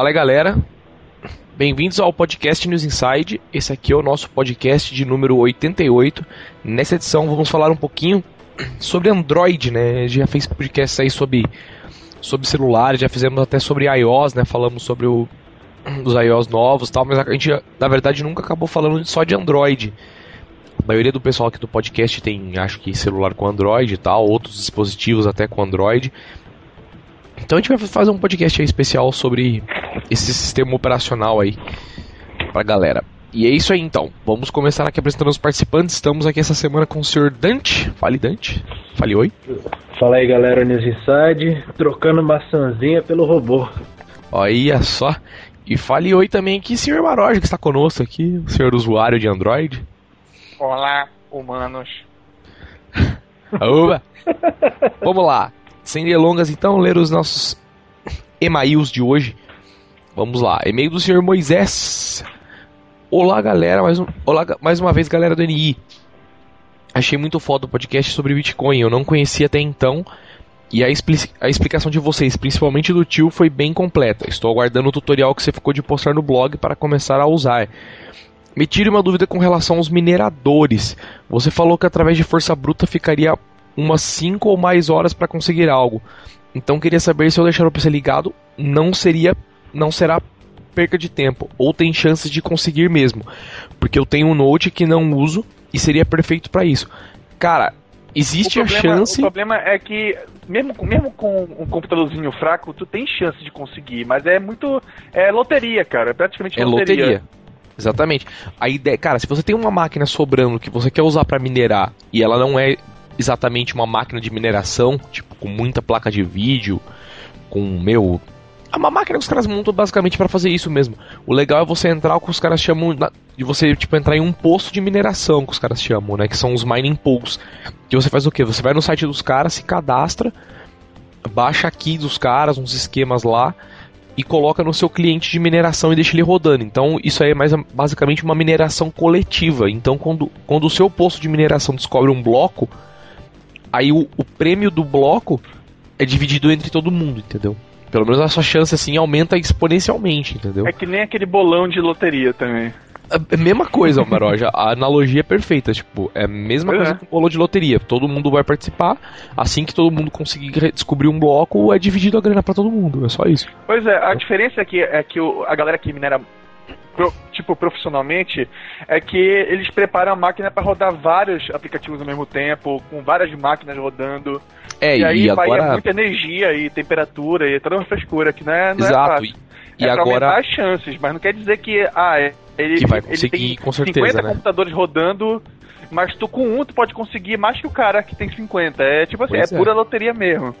Fala aí, galera. Bem-vindos ao podcast News Inside. Esse aqui é o nosso podcast de número 88. Nessa edição vamos falar um pouquinho sobre Android, né? Já fez podcast aí sobre sobre celulares, já fizemos até sobre iOS, né? Falamos sobre o dos iOS novos, tal, mas a gente na verdade nunca acabou falando só de Android. A maioria do pessoal aqui do podcast tem, acho que celular com Android e tal, outros dispositivos até com Android. Então a gente vai fazer um podcast especial sobre esse sistema operacional aí pra galera. E é isso aí então. Vamos começar aqui apresentando os participantes. Estamos aqui essa semana com o senhor Dante. Fale Dante. Fale oi. Fala aí galera, News Inside, trocando maçãzinha pelo robô. Olha só. E fale oi também aqui, senhor Maroja, que está conosco aqui, o senhor usuário de Android. Olá, humanos. Oba! Vamos lá. Sem delongas, então, ler os nossos e-mails de hoje. Vamos lá. E-mail do senhor Moisés. Olá, galera. Mais, um, olá, mais uma vez, galera do NI. Achei muito foda o podcast sobre Bitcoin. Eu não conhecia até então. E a, a explicação de vocês, principalmente do tio, foi bem completa. Estou aguardando o tutorial que você ficou de postar no blog para começar a usar. Me tire uma dúvida com relação aos mineradores. Você falou que através de força bruta ficaria umas 5 ou mais horas para conseguir algo. Então queria saber se eu deixar o PC ligado, não seria não será perca de tempo ou tem chances de conseguir mesmo, porque eu tenho um Note que não uso e seria perfeito para isso. Cara, existe problema, a chance. O problema é que, mesmo, mesmo com um computadorzinho fraco, tu tem chance de conseguir, mas é muito. É loteria, cara. É praticamente é loteria. loteria. Exatamente. A ideia, cara, se você tem uma máquina sobrando que você quer usar para minerar e ela não é exatamente uma máquina de mineração, tipo com muita placa de vídeo, com meu é uma máquina que os caras montam basicamente para fazer isso mesmo. O legal é você entrar o que os caras chamam de você tipo entrar em um posto de mineração que os caras chamam, né, que são os mining pools. Que você faz o quê? Você vai no site dos caras, se cadastra, baixa aqui dos caras uns esquemas lá e coloca no seu cliente de mineração e deixa ele rodando. Então isso aí é mais basicamente uma mineração coletiva. Então quando, quando o seu posto de mineração descobre um bloco, aí o, o prêmio do bloco é dividido entre todo mundo, entendeu? Pelo menos a sua chance assim aumenta exponencialmente, entendeu? É que nem aquele bolão de loteria também. É a mesma coisa, Maroja. A analogia é perfeita. Tipo, é a mesma Pois coisa é. que o bolão de loteria. Todo mundo vai participar. Assim que todo mundo conseguir descobrir um bloco, é dividido a grana pra todo mundo. É só isso. Pois é, a diferença é que, é que o- a galera que minera pro- tipo profissionalmente é que eles preparam a máquina para rodar vários aplicativos ao mesmo tempo, com várias máquinas rodando. É, e aí vai é agora. muita energia e temperatura e toda uma frescura que não é, não é Exato. fácil. E, e é agora. as chances, mas não quer dizer que ah, é- ele, Que vai ele conseguir, tem com certeza, 50 né? computadores rodando, mas tu com um tu pode conseguir mais que o cara que tem 50. É tipo assim, é, é. pura loteria mesmo.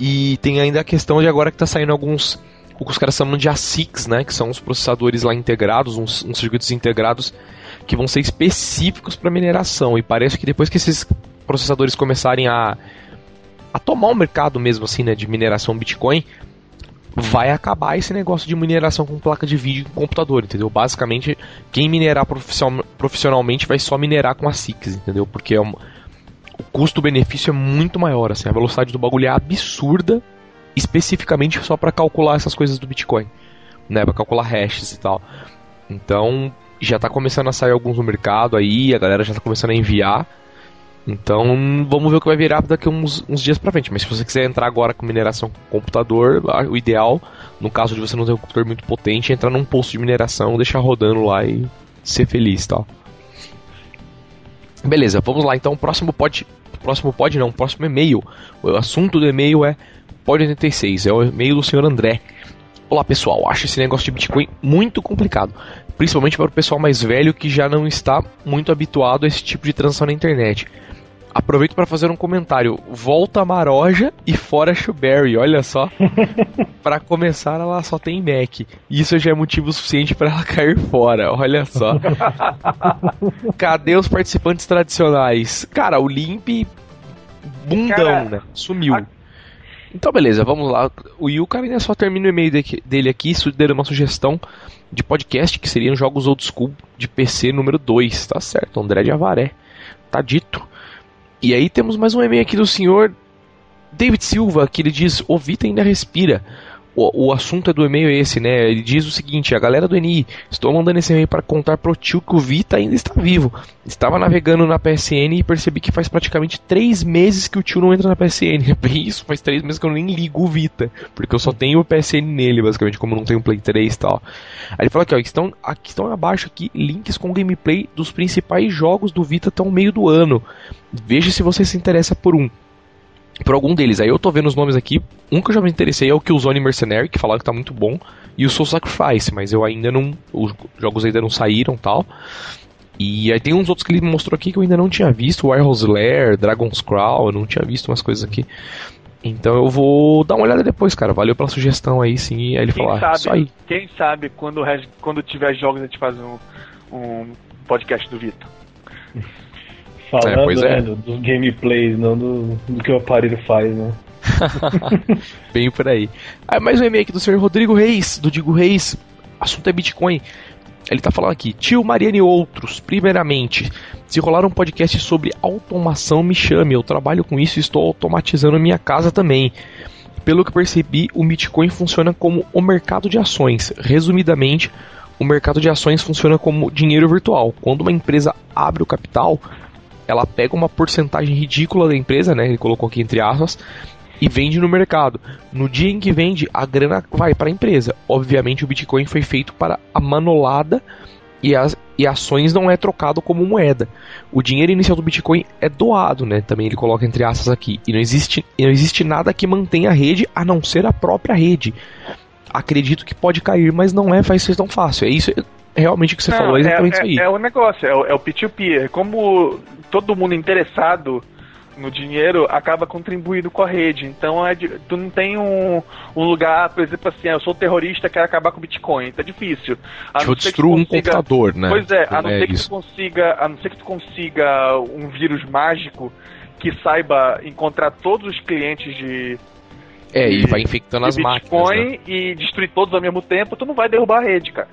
E tem ainda a questão de agora que tá saindo alguns. O que os caras chamam de ASICs, né? Que são os processadores lá integrados, uns, uns circuitos integrados que vão ser específicos para mineração. E parece que depois que esses processadores começarem a, a tomar o mercado mesmo, assim, né? De mineração Bitcoin, vai acabar esse negócio de mineração com placa de vídeo em computador, entendeu? Basicamente, quem minerar profissional- profissionalmente vai só minerar com ASICs, entendeu? Porque é o custo-benefício é muito maior, assim, a velocidade do bagulho é absurda, especificamente só para calcular essas coisas do Bitcoin, né, para calcular hashes e tal. Então, já tá começando a sair alguns no mercado aí, a galera já tá começando a enviar. Então, vamos ver o que vai virar daqui uns, uns dias pra frente. Mas se você quiser entrar agora com mineração com computador, o ideal, no caso de você não ter um computador muito potente, é entrar num posto de mineração, deixar rodando lá e ser feliz, tal. Beleza, vamos lá então. Próximo pod. Próximo pod não, próximo e-mail. O assunto do e-mail é pod 86, é o e-mail do senhor André. Olá pessoal, acho esse negócio de Bitcoin muito complicado, principalmente para o pessoal mais velho que já não está muito habituado a esse tipo de transação na internet. Aproveito para fazer um comentário. Volta Maroja e fora Shuberry, olha só. para começar, ela só tem Mac. Isso já é motivo suficiente para ela cair fora, olha só. Cadê os participantes tradicionais? Cara, o Limp bundão, Cara, né? Sumiu. a- Então, beleza, vamos lá. O Yuka ainda só termina o e-mail de- dele aqui, dando uma sugestão de podcast que seriam jogos old school de PC número 2. Tá certo, André de Avaré. Tá dito. E aí temos mais um e-mail aqui do senhor David Silva, que ele diz: O Vita ainda respira. O, o assunto é do e-mail esse, né? Ele diz o seguinte: a galera do NI, estou mandando esse e-mail para contar pro tio que o Vita ainda está vivo. Estava navegando na PSN e percebi que faz praticamente três meses que o tio não entra na PSN. É isso, faz três meses que eu nem ligo o Vita, porque eu só tenho o PSN nele, basicamente, como não tenho Play 3 e tal. Aí ele fala aqui, ó, estão, aqui estão abaixo aqui links com gameplay dos principais jogos do Vita até o meio do ano. Veja se você se interessa por um por algum deles. Aí eu tô vendo os nomes aqui. Um que eu já me interessei é o Killzone Mercenary, que falaram que tá muito bom, e o Soul Sacrifice, mas eu ainda não. Os jogos ainda não saíram tal. E aí tem uns outros que ele mostrou aqui que eu ainda não tinha visto, Warhouse Lair, Dragon's Crawl, eu não tinha visto umas coisas aqui. Então eu vou dar uma olhada depois, cara. Valeu pela sugestão aí, sim. Aí ele quem falou, sabe, aí. Quem sabe quando, quando tiver jogos a gente faz um, um podcast do Vitor. Falando é, é. né, do, do gameplay, não do, do que o aparelho faz, né? Bem por aí. Ah, mais um e-mail aqui do senhor Rodrigo Reis, do Digo Reis. Assunto é Bitcoin. Ele tá falando aqui, tio Mariana e outros. Primeiramente, se rolar um podcast sobre automação, me chame. Eu trabalho com isso e estou automatizando a minha casa também. Pelo que percebi, o Bitcoin funciona como o mercado de ações. Resumidamente, o mercado de ações funciona como dinheiro virtual. Quando uma empresa abre o capital, ela pega uma porcentagem ridícula da empresa, né? Ele colocou aqui entre aspas, e vende no mercado. No dia em que vende, a grana vai para a empresa. Obviamente, o Bitcoin foi feito para a manolada e as e ações não é trocado como moeda. O dinheiro inicial do Bitcoin é doado, né? Também ele coloca entre aspas aqui. E não existe, não existe nada que mantenha a rede a não ser a própria rede. Acredito que pode cair, mas não é vai ser tão fácil. É isso, realmente o que você não, falou, é exatamente é, isso aí. É, o negócio, é o, é o P2P. Como todo mundo interessado no dinheiro acaba contribuindo com a rede. Então é de, tu não tem um, um lugar, por exemplo, assim, ah, eu sou terrorista, quero acabar com o Bitcoin. Tá difícil. A tipo, destruo um computador, né? Pois é, a não é ser que tu consiga, a não ser que tu consiga um vírus mágico que saiba encontrar todos os clientes de é, e vai infectando as Bitcoin máquinas. Né? e destruir todos ao mesmo tempo, tu não vai derrubar a rede, cara.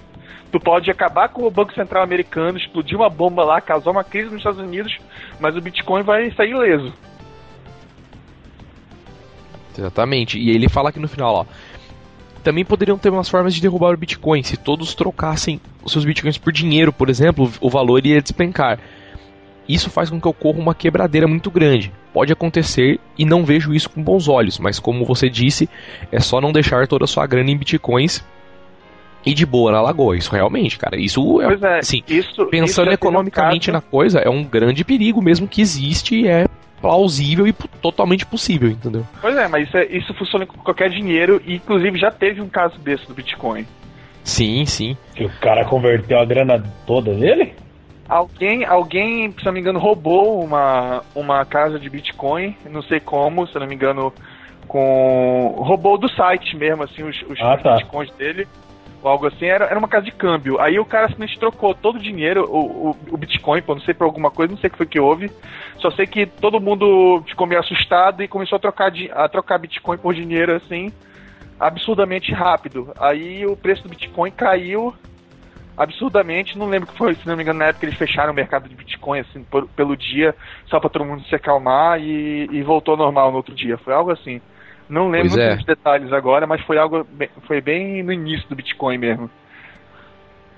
Tu pode acabar com o Banco Central americano, explodir uma bomba lá, causar uma crise nos Estados Unidos, mas o Bitcoin vai sair ileso. Exatamente. E ele fala aqui no final, ó. Também poderiam ter umas formas de derrubar o Bitcoin. Se todos trocassem os seus Bitcoins por dinheiro, por exemplo, o valor iria despencar. Isso faz com que ocorra uma quebradeira muito grande. Pode acontecer e não vejo isso com bons olhos, mas como você disse, é só não deixar toda a sua grana em bitcoins e de boa na lagoa. Isso realmente, cara, isso é, é assim, isso, pensando isso economicamente na coisa, é um grande perigo mesmo que existe e é plausível e totalmente possível, entendeu? Pois é, mas isso, é, isso funciona com qualquer dinheiro e inclusive já teve um caso desse do Bitcoin. Sim, sim. Que o cara converteu a grana toda dele? Alguém, alguém, se não me engano, roubou uma, uma casa de Bitcoin, não sei como, se não me engano, com. roubou do site mesmo, assim, os, os ah, tá. Bitcoins dele ou algo assim, era, era uma casa de câmbio. Aí o cara simplesmente trocou todo o dinheiro, o, o, o Bitcoin, pô, não sei por alguma coisa, não sei o que foi que houve. Só sei que todo mundo ficou meio assustado e começou a trocar, a trocar Bitcoin por dinheiro assim, absurdamente rápido. Aí o preço do Bitcoin caiu absurdamente. Não lembro que foi, se não me engano, na época eles fecharam o mercado de Bitcoin assim, por, pelo dia, só para todo mundo se acalmar e, e voltou ao normal no outro dia. Foi algo assim. Não lembro é. dos detalhes agora, mas foi algo bem, foi bem no início do Bitcoin mesmo.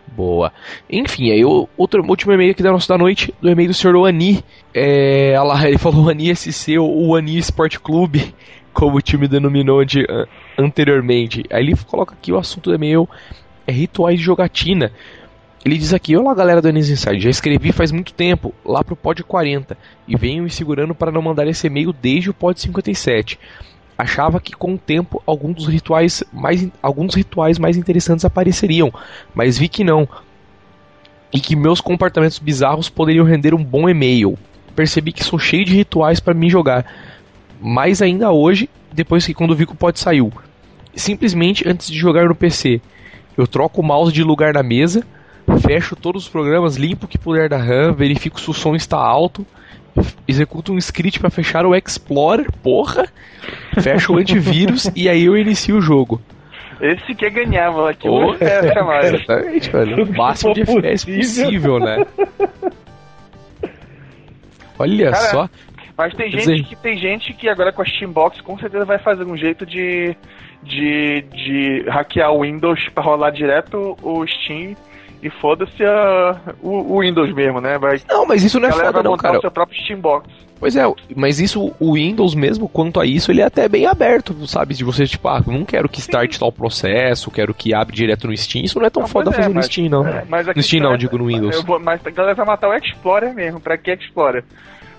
Boa. Enfim, aí o outro último e-mail aqui da nossa da noite, do e-mail do senhor Ani. É, lá, ele falou Ani SC, o Ani Sport Clube, como o time denominou de, uh, anteriormente. Aí ele coloca aqui o assunto do e-mail é rituais de jogatina. Ele diz aqui: Olá galera do Anis Inside, já escrevi faz muito tempo, lá pro pod 40, e venho me segurando para não mandar esse e-mail desde o pod 57 achava que com o tempo alguns dos rituais mais, alguns rituais mais interessantes apareceriam, mas vi que não. E que meus comportamentos bizarros poderiam render um bom e-mail. Percebi que sou cheio de rituais para me jogar. Mais ainda hoje, depois que quando vi que o pod saiu. Simplesmente antes de jogar no PC, eu troco o mouse de lugar na mesa, fecho todos os programas, limpo o que puder da RAM, verifico se o som está alto, executo um script para fechar o Explorer, porra, fecho o antivírus e aí eu inicio o jogo. Esse que ganhar, mano. Aqui oh, é mais. Exatamente, velho. O máximo de FPS possível, né? Olha Cara, só. Mas tem gente, que, tem gente que agora com a Steambox com certeza vai fazer um jeito de, de, de hackear o Windows para rolar direto o Steam e foda-se o, o, Windows mesmo, né? Vai, não, mas isso não é foda não, cara. o seu próprio Steambox. Pois é, mas isso, o Windows mesmo, quanto a isso, ele é até bem aberto, sabe? De você, tipo, ah, não quero que start Sim. tal processo, quero que abre direto no Steam. Isso não é tão não, foda é, fazer mas, no Steam, não. É, no Steam não, é, digo no Windows. Vou, mas a galera vai matar o Explorer mesmo. Pra que Explorer?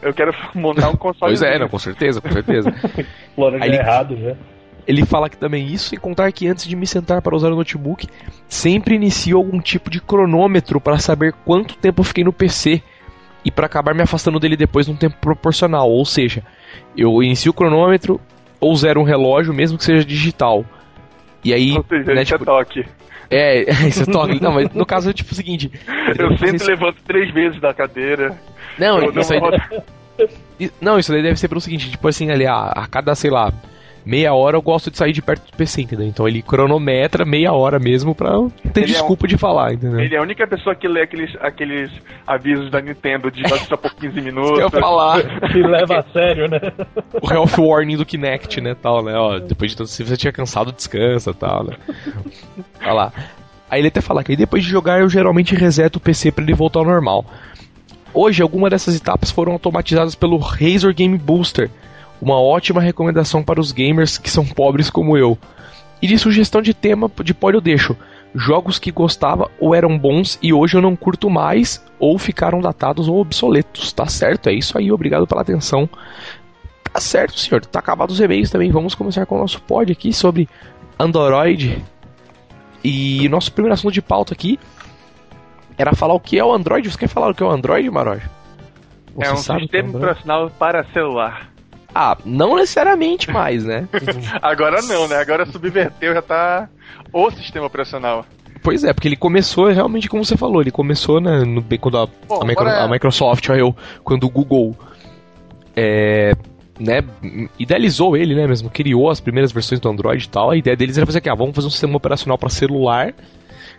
Eu quero montar um console. pois é, não, com certeza, com certeza. Explorer Aí, é errado, né? Ele fala que também isso, e contar que antes de me sentar para usar o notebook, sempre inicio algum tipo de cronômetro para saber quanto tempo eu fiquei no PC e para acabar me afastando dele depois num tempo proporcional. Ou seja, eu inicio o cronômetro ou zero um relógio, mesmo que seja digital. E aí. Ou seja, né, tipo, toque. É, isso é toque. Não, mas no caso é tipo o seguinte. Eu sempre isso... levanto três vezes da cadeira. Não, isso aí. Não, isso daí deve ser pelo seguinte, tipo assim, ali, a, a cada, sei lá, meia hora eu gosto de sair de perto do PC, entendeu? Então ele cronometra meia hora mesmo pra ter ele desculpa é um, de falar, entendeu? Ele é a única pessoa que lê aqueles, aqueles avisos da Nintendo de só por 15 minutos. eu falar. que leva a sério, né? O health warning do Kinect, né, tal, né? Ó, depois de tanto, se você tinha cansado, descansa, tal, né? Olha lá. Aí ele até fala que aí depois de jogar eu geralmente reseto o PC para ele voltar ao normal. Hoje, algumas dessas etapas foram automatizadas pelo Razer Game Booster, uma ótima recomendação para os gamers que são pobres como eu. E de sugestão de tema de pó eu deixo. Jogos que gostava ou eram bons e hoje eu não curto mais, ou ficaram datados ou obsoletos. Tá certo? É isso aí, obrigado pela atenção. Tá certo, senhor. Tá acabado os e-mails também. Vamos começar com o nosso pod aqui sobre Android. E nosso primeiro assunto de pauta aqui era falar o que é o Android. Você quer falar o que é o Android, Maroj? é um sistema operacional para celular. Ah, não necessariamente mais, né? Agora não, né? Agora subverteu, já tá o sistema operacional. Pois é, porque ele começou realmente como você falou, ele começou né, no, quando a, Bom, a, micro, a Microsoft, eu, quando o Google é, né, idealizou ele, né, mesmo, criou as primeiras versões do Android e tal, a ideia deles era fazer aqui, ah, vamos fazer um sistema operacional para celular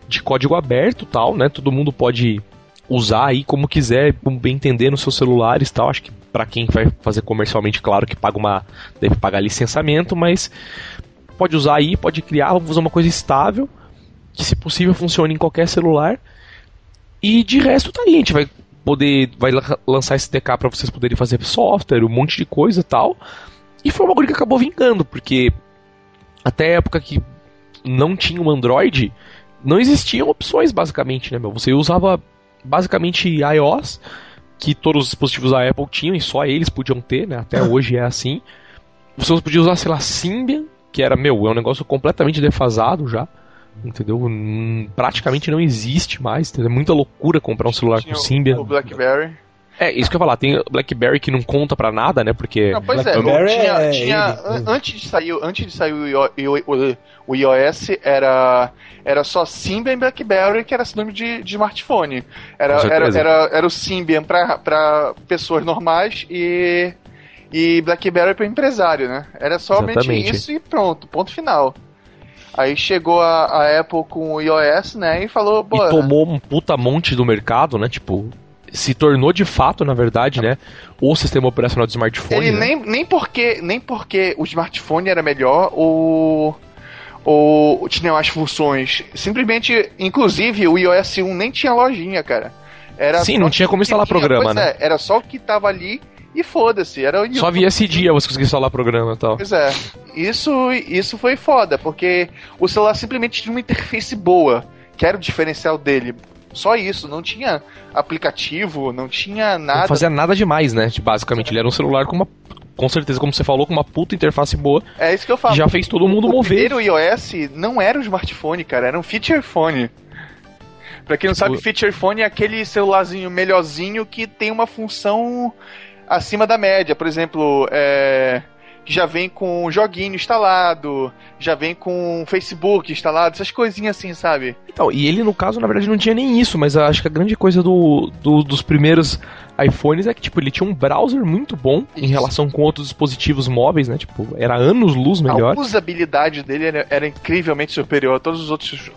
de código aberto tal, né, todo mundo pode usar aí como quiser, como bem entender nos seus celulares tal. Acho que para quem vai fazer comercialmente, claro que paga uma deve pagar licenciamento, mas pode usar aí, pode criar, vamos usar uma coisa estável que se possível funcione em qualquer celular. E de resto tá aí, a gente vai poder vai lançar SDK para vocês poderem fazer software, um monte de coisa tal. E foi uma coisa que acabou vingando, porque até a época que não tinha um Android, não existiam opções basicamente, né, meu? Você usava basicamente iOS, que todos os dispositivos da Apple tinham e só eles podiam ter, né? Até hoje é assim. Você podia usar, sei lá, Symbian, que era, meu, é um negócio completamente defasado já. Entendeu? Hum, praticamente não existe mais. É muita loucura comprar um celular Tinha com Symbian. O BlackBerry. É, isso que eu ia falar, tem BlackBerry que não conta pra nada, né? Porque. Não, pois é, BlackBerry é, tinha, é tinha antes de sair, antes de sair o, o, o iOS era era só Symbian e BlackBerry que era sinônimo de, de smartphone. Era, era, era, era o Symbian para pessoas normais e e BlackBerry para empresário, né? Era somente Exatamente. isso e pronto, ponto final. Aí chegou a, a, Apple com o iOS, né, e falou... E tomou um puta monte do mercado, né, tipo se tornou de fato, na verdade, né, o sistema operacional do smartphone. Ele né? nem, nem, porque, nem porque o smartphone era melhor ou, ou tinha mais funções. Simplesmente, inclusive, o iOS 1 nem tinha lojinha, cara. Era Sim, não tinha como instalar tinha, programa, né? É, era só o que tava ali e foda-se. Era Só via esse dia você conseguia instalar programa e tal. Pois é. Isso, isso foi foda, porque o celular simplesmente tinha uma interface boa, que era o diferencial dele. Só isso, não tinha aplicativo, não tinha nada. Não fazia nada demais, né? Basicamente, ele era um celular com uma. Com certeza, como você falou, com uma puta interface boa. É isso que eu falo. Já fez todo mundo o mover. O primeiro iOS não era um smartphone, cara, era um feature phone. Pra quem não tipo... sabe, feature phone é aquele celularzinho melhorzinho que tem uma função acima da média. Por exemplo, é que já vem com joguinho instalado, já vem com Facebook instalado, essas coisinhas assim, sabe? Então, e ele no caso, na verdade, não tinha nem isso, mas acho que a grande coisa do, do dos primeiros iPhones é que, tipo, ele tinha um browser muito bom isso. em relação com outros dispositivos móveis, né? Tipo, era anos-luz melhor. A usabilidade dele era, era, incrivelmente superior a todos os outros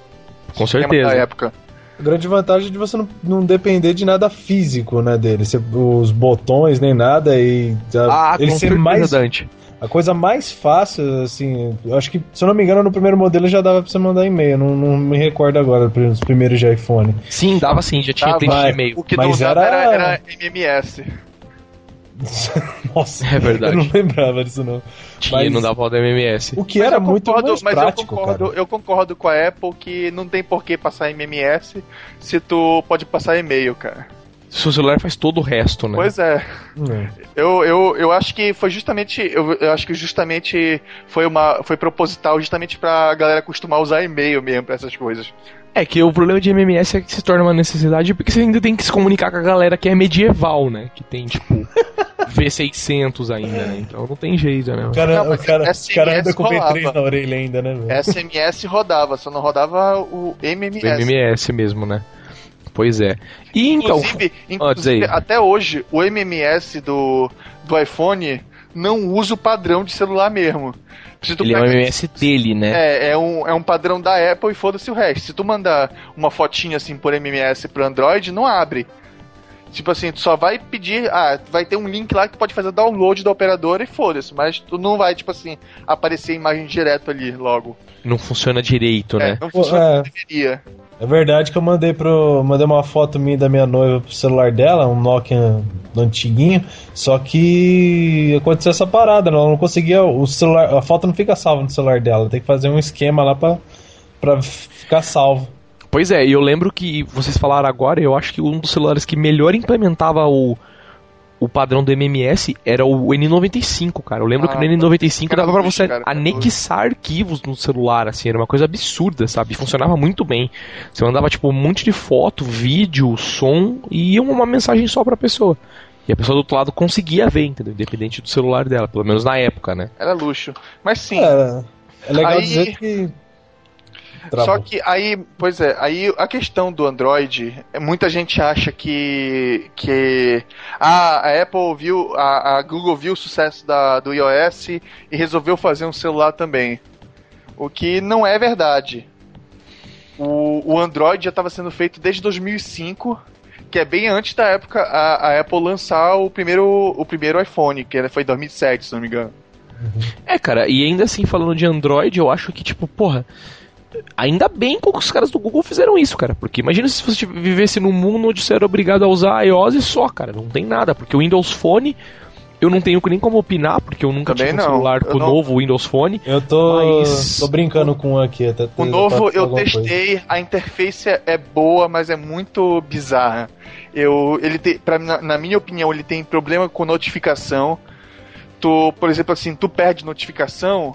com certeza. da época. A grande vantagem é de você não, não depender de nada físico, né, dele. Você, os botões nem nada e ah, ele ser mais Dante A coisa mais fácil, assim, eu acho que, se eu não me engano, no primeiro modelo já dava pra você mandar e-mail. Não, não me recordo agora dos primeiros de iPhone. Sim, dava sim, já tinha de e-mail. O que mas não era... era, era MMS. Nossa, é verdade. Eu não lembrava disso não. Tinha, mas... não dava o MMS. O que mas era muito concordo, mais mas prático, eu concordo, cara. eu concordo com a Apple que não tem por que passar MMS se tu pode passar e-mail, cara. Seu celular faz todo o resto, né? Pois é. é. Eu, eu, eu acho que foi justamente. Eu, eu, acho que justamente foi uma. Foi proposital justamente pra galera acostumar a usar e-mail mesmo pra essas coisas. É que o problema de MMS é que se torna uma necessidade porque você ainda tem que se comunicar com a galera que é medieval, né? Que tem, tipo, V600 ainda, né? Então não tem jeito, né? O cara, não, o cara, o cara anda com V3 na orelha ainda, né? Meu? SMS rodava, só não rodava o MMS. O MMS mesmo, né? Pois é. E então. Inclusive, inclusive até hoje, o MMS do, do iPhone não usa o padrão de celular mesmo. Ele é o MMS dele, né? É, é um, é um padrão da Apple e foda-se o resto. Se tu mandar uma fotinha assim por MMS pro Android, não abre. Tipo assim, tu só vai pedir, ah, vai ter um link lá que tu pode fazer download da operadora e foda-se, mas tu não vai, tipo assim, aparecer a imagem direto ali logo. Não funciona direito, é, né? Não funciona é. como deveria. É verdade que eu mandei pro. Mandei uma foto minha da minha noiva pro celular dela, um Nokia antiguinho, só que aconteceu essa parada, ela não conseguia. O celular. A foto não fica salva no celular dela, tem que fazer um esquema lá pra, pra ficar salvo. Pois é, e eu lembro que vocês falaram agora, eu acho que um dos celulares que melhor implementava o, o padrão do MMS era o N95, cara. Eu lembro ah, que no N95 dava para você cara, anexar arquivos no celular, assim, era uma coisa absurda, sabe? Funcionava muito bem. Você mandava, tipo, um monte de foto, vídeo, som e uma mensagem só pra pessoa. E a pessoa do outro lado conseguia ver, entendeu? Independente do celular dela, pelo menos na época, né? Era luxo. Mas sim. É, é legal aí... dizer que Travou. Só que aí, pois é, aí a questão do Android, muita gente acha que que a, a Apple viu, a, a, Google viu o sucesso da, do iOS e resolveu fazer um celular também. O que não é verdade. O, o Android já estava sendo feito desde 2005, que é bem antes da época a, a Apple lançar o primeiro, o primeiro iPhone, que foi em 2007, se não me engano. É, cara, e ainda assim, falando de Android, eu acho que, tipo, porra, Ainda bem que os caras do Google fizeram isso, cara. Porque imagina se você vivesse num mundo onde você era obrigado a usar iOS e só, cara. Não tem nada. Porque o Windows Phone eu não tenho nem como opinar, porque eu nunca Também tive um não. celular com o não... novo Windows Phone. Eu tô, mas... tô brincando com um aqui. Até o novo eu testei, coisa. a interface é boa, mas é muito bizarra. Eu, ele tem, pra, na, na, minha opinião, ele tem problema com notificação. Tu, por exemplo, assim, tu perde notificação,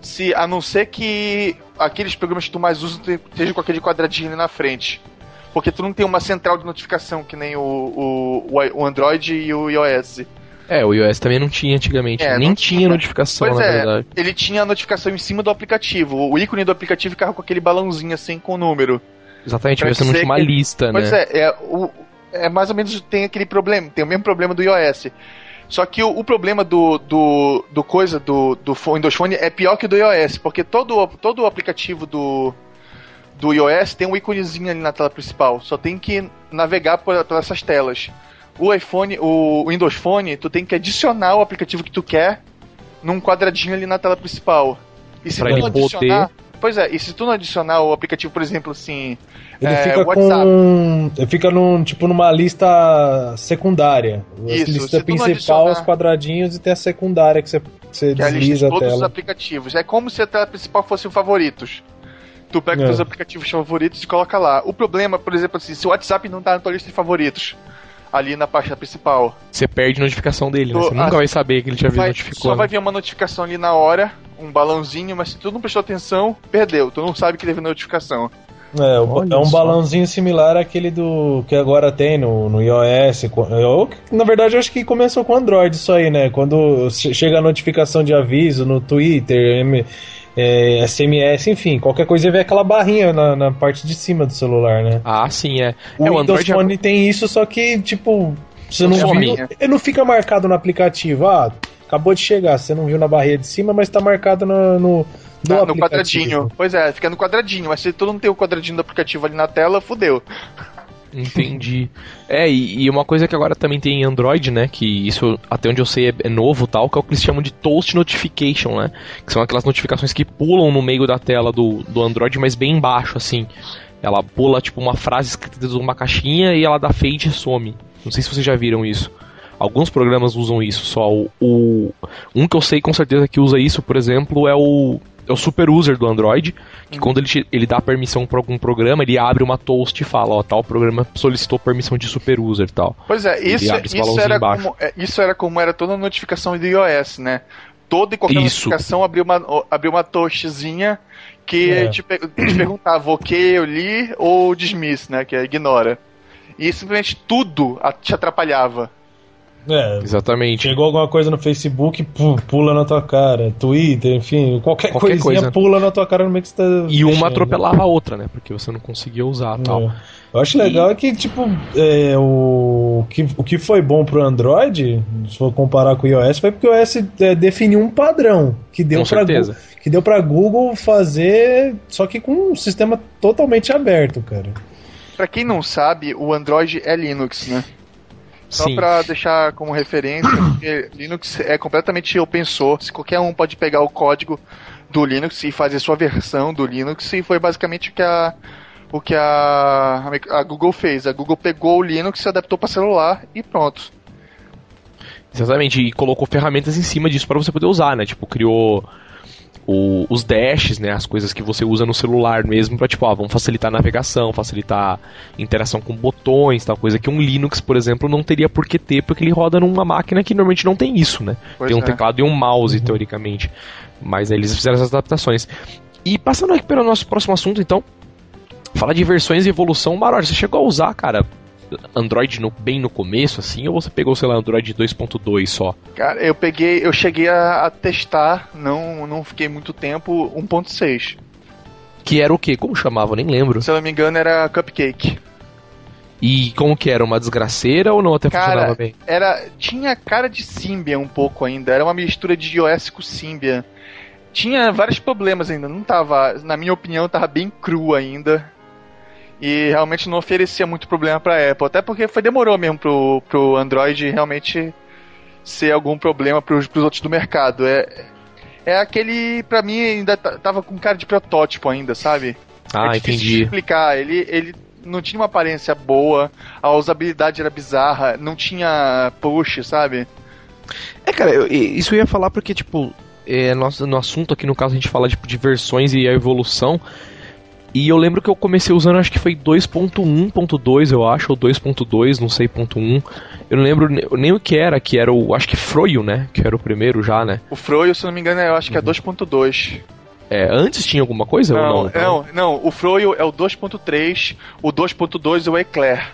se a não ser que aqueles programas que tu mais usa estejam com aquele quadradinho ali na frente. Porque tu não tem uma central de notificação que nem o, o, o Android e o iOS. É, o iOS também não tinha antigamente. É, Nem tinha, tinha notificação, pois na é, verdade. Ele tinha a notificação em cima do aplicativo. O ícone do aplicativo ficava com aquele balãozinho assim com o número. Exatamente, você não tinha uma que... lista, pois né? Pois é, é, o, é mais ou menos tem aquele problema, tem o mesmo problema do iOS. Só que o, o, problema do, do, do coisa do, do Windows Phone é pior que do iOS, porque todo, todo o aplicativo do, do iOS tem um íconezinho ali na tela principal. Só tem que navegar por, por essas telas. O iPhone, o Windows Phone, tu tem que adicionar o aplicativo que tu quer num quadradinho ali na tela principal. E se pra tu não adicionar, poder... Pois é, e se tu não adicionar o aplicativo, por exemplo, assim. Ele é, fica WhatsApp. com. Ele fica num, tipo numa lista secundária. Isso, a lista principal, os quadradinhos, e tem a secundária que você, você que desliza é a, lista de todos tela. os aplicativos. É como se a tela principal fosse o favoritos. Tu pega é. os aplicativos favoritos e coloca lá. O problema, por exemplo, assim, se o WhatsApp não tá na tua lista de favoritos, ali na página principal. Você perde notificação dele, né? Você nunca vai saber que ele te vai, notificou. Só né? vai vir uma notificação ali na hora, um balãozinho, mas se tu não prestou atenção, perdeu. Tu não sabe que teve notificação. É, Olha é um só. balãozinho similar àquele do que agora tem no, no iOS. Eu, na verdade, eu acho que começou com Android isso aí, né? Quando chega a notificação de aviso no Twitter, M, é, SMS, enfim, qualquer coisa vê aquela barrinha na, na, parte de cima do celular, né? Ah, sim, é. O, é, o Windows Android Phone já... tem isso, só que, tipo, você não viu, ele não fica marcado no aplicativo. Ah, acabou de chegar, você não viu na barrinha de cima, mas tá marcado no, no, no, no quadradinho. Pois é, fica no quadradinho, mas se tu não tem o quadradinho do aplicativo ali na tela, fudeu. Entendi. É, e, e, uma coisa que agora também tem em Android, né? Que isso, até onde eu sei, é, é, novo tal, que é o que eles chamam de Toast Notification, né? Que são aquelas notificações que pulam no meio da tela do, do Android, mas bem embaixo, assim. Ela pula, tipo, uma frase escrita dentro de uma caixinha e ela dá fade e some. Não sei se vocês já viram isso. Alguns programas usam isso só. O, o, um que eu sei com certeza que usa isso, por exemplo, é o é o super user do Android, que quando ele, te, ele dá permissão para algum programa, ele abre uma toast e fala, ó, tal programa solicitou permissão de super user e tal. Pois é, isso, isso, era como, é, isso era como era toda notificação do iOS, né? Toda e qualquer isso. notificação abriu uma, abriu uma toastzinha que é. te, te perguntava ok, eu li ou dismiss, né? Que é ignora. E simplesmente tudo te atrapalhava. É, Exatamente. Chegou alguma coisa no Facebook, pula na tua cara. Twitter, enfim, qualquer, qualquer coisinha coisa. pula na tua cara no meio que você tá. E mexendo. uma atropelava a outra, né? Porque você não conseguia usar é. tal. Eu acho legal e... é que, tipo, é, o, que, o que foi bom pro Android, se for comparar com o iOS, foi porque o iOS é, definiu um padrão que deu para que deu para Google fazer, só que com um sistema totalmente aberto, cara. Para quem não sabe, o Android é Linux, né? Só para deixar como referência, porque Linux é completamente open source, qualquer um pode pegar o código do Linux e fazer sua versão do Linux, e foi basicamente o que a, o que a, a Google fez. A Google pegou o Linux, se adaptou para celular e pronto. Exatamente, e colocou ferramentas em cima disso para você poder usar, né? Tipo, criou o, os dashes, né, as coisas que você usa no celular mesmo para tipo, ah, vamos facilitar a navegação, facilitar a interação com botões, tal coisa que um Linux, por exemplo, não teria por que ter, porque ele roda numa máquina que normalmente não tem isso, né? Pois tem um é. teclado e um mouse, uhum. teoricamente. Mas aí eles fizeram essas adaptações. E passando aqui para o nosso próximo assunto, então, fala de versões e evolução, Maror, você chegou a usar, cara, Android no, bem no começo, assim, ou você pegou, sei lá, Android 2.2 só? Cara, eu peguei, eu cheguei a, a testar, não, não fiquei muito tempo, 1.6. Que era o quê? Como chamava? Nem lembro. Se eu não me engano, era Cupcake. E como que era? Uma desgraceira ou não até cara, funcionava bem? Era, tinha cara de Symbian um pouco ainda. Era uma mistura de iOS com Symbian. Tinha vários problemas ainda. Não tava, na minha opinião, tava bem cru ainda e realmente não oferecia muito problema para Apple, até porque foi demorou mesmo pro, pro Android realmente ser algum problema pros, pros outros do mercado. É, é aquele, para mim, ainda tava com cara de protótipo ainda, sabe? Ah, é entendi. De explicar, ele, ele não tinha uma aparência boa, a usabilidade era bizarra, não tinha push, sabe? É, cara, eu, isso eu ia falar porque, tipo, é, no, no assunto aqui, no caso, a gente fala tipo, de versões e a evolução. E eu lembro que eu comecei usando, acho que foi 2.1.2, eu acho, ou 2.2, não sei, ponto .1. Eu não lembro nem o que era, que era o, acho que Froio, né? Que era o primeiro já, né? O Froio, se não me engano, eu acho que é 2.2. É, antes tinha alguma coisa não, ou não? Não, não, o Froio é o 2.3, o 2.2 é o Eclair.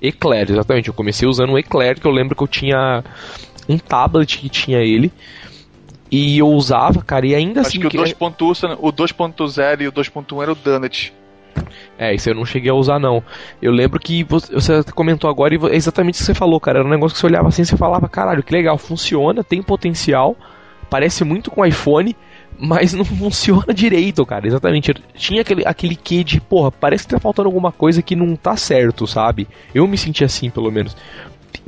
Eclair, exatamente. Eu comecei usando o Eclair, que eu lembro que eu tinha um tablet que tinha ele. E eu usava, cara, e ainda Acho assim. Acho que, que o 2.0 e o 2.1 era o Donut. É, isso eu não cheguei a usar, não. Eu lembro que você comentou agora e é exatamente o que você falou, cara. Era um negócio que você olhava assim e você falava, caralho, que legal, funciona, tem potencial, parece muito com iPhone, mas não funciona direito, cara. Exatamente. Tinha aquele, aquele quê de, porra, parece que tá faltando alguma coisa que não tá certo, sabe? Eu me senti assim, pelo menos.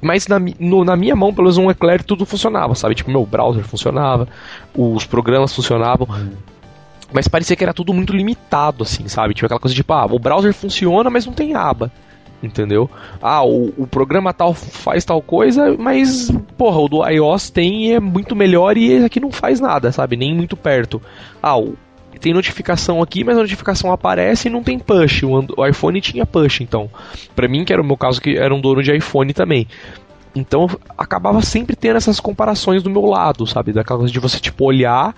Mas na, no, na minha mão, pelo menos um Eclair, tudo funcionava, sabe? Tipo, meu browser funcionava, os programas funcionavam. Mas parecia que era tudo muito limitado, assim, sabe? Tipo aquela coisa de, tipo, ah, o browser funciona, mas não tem aba. Entendeu? Ah, o, o programa tal faz tal coisa, mas, porra, o do iOS tem e é muito melhor e aqui não faz nada, sabe? Nem muito perto. Ah, o, tem notificação aqui, mas a notificação aparece e não tem push. O, iPhone tinha push, então. Para mim, que era o meu caso, que era um dono de iPhone também. Então, acabava sempre tendo essas comparações do meu lado, sabe? Daquela coisa de você, tipo, olhar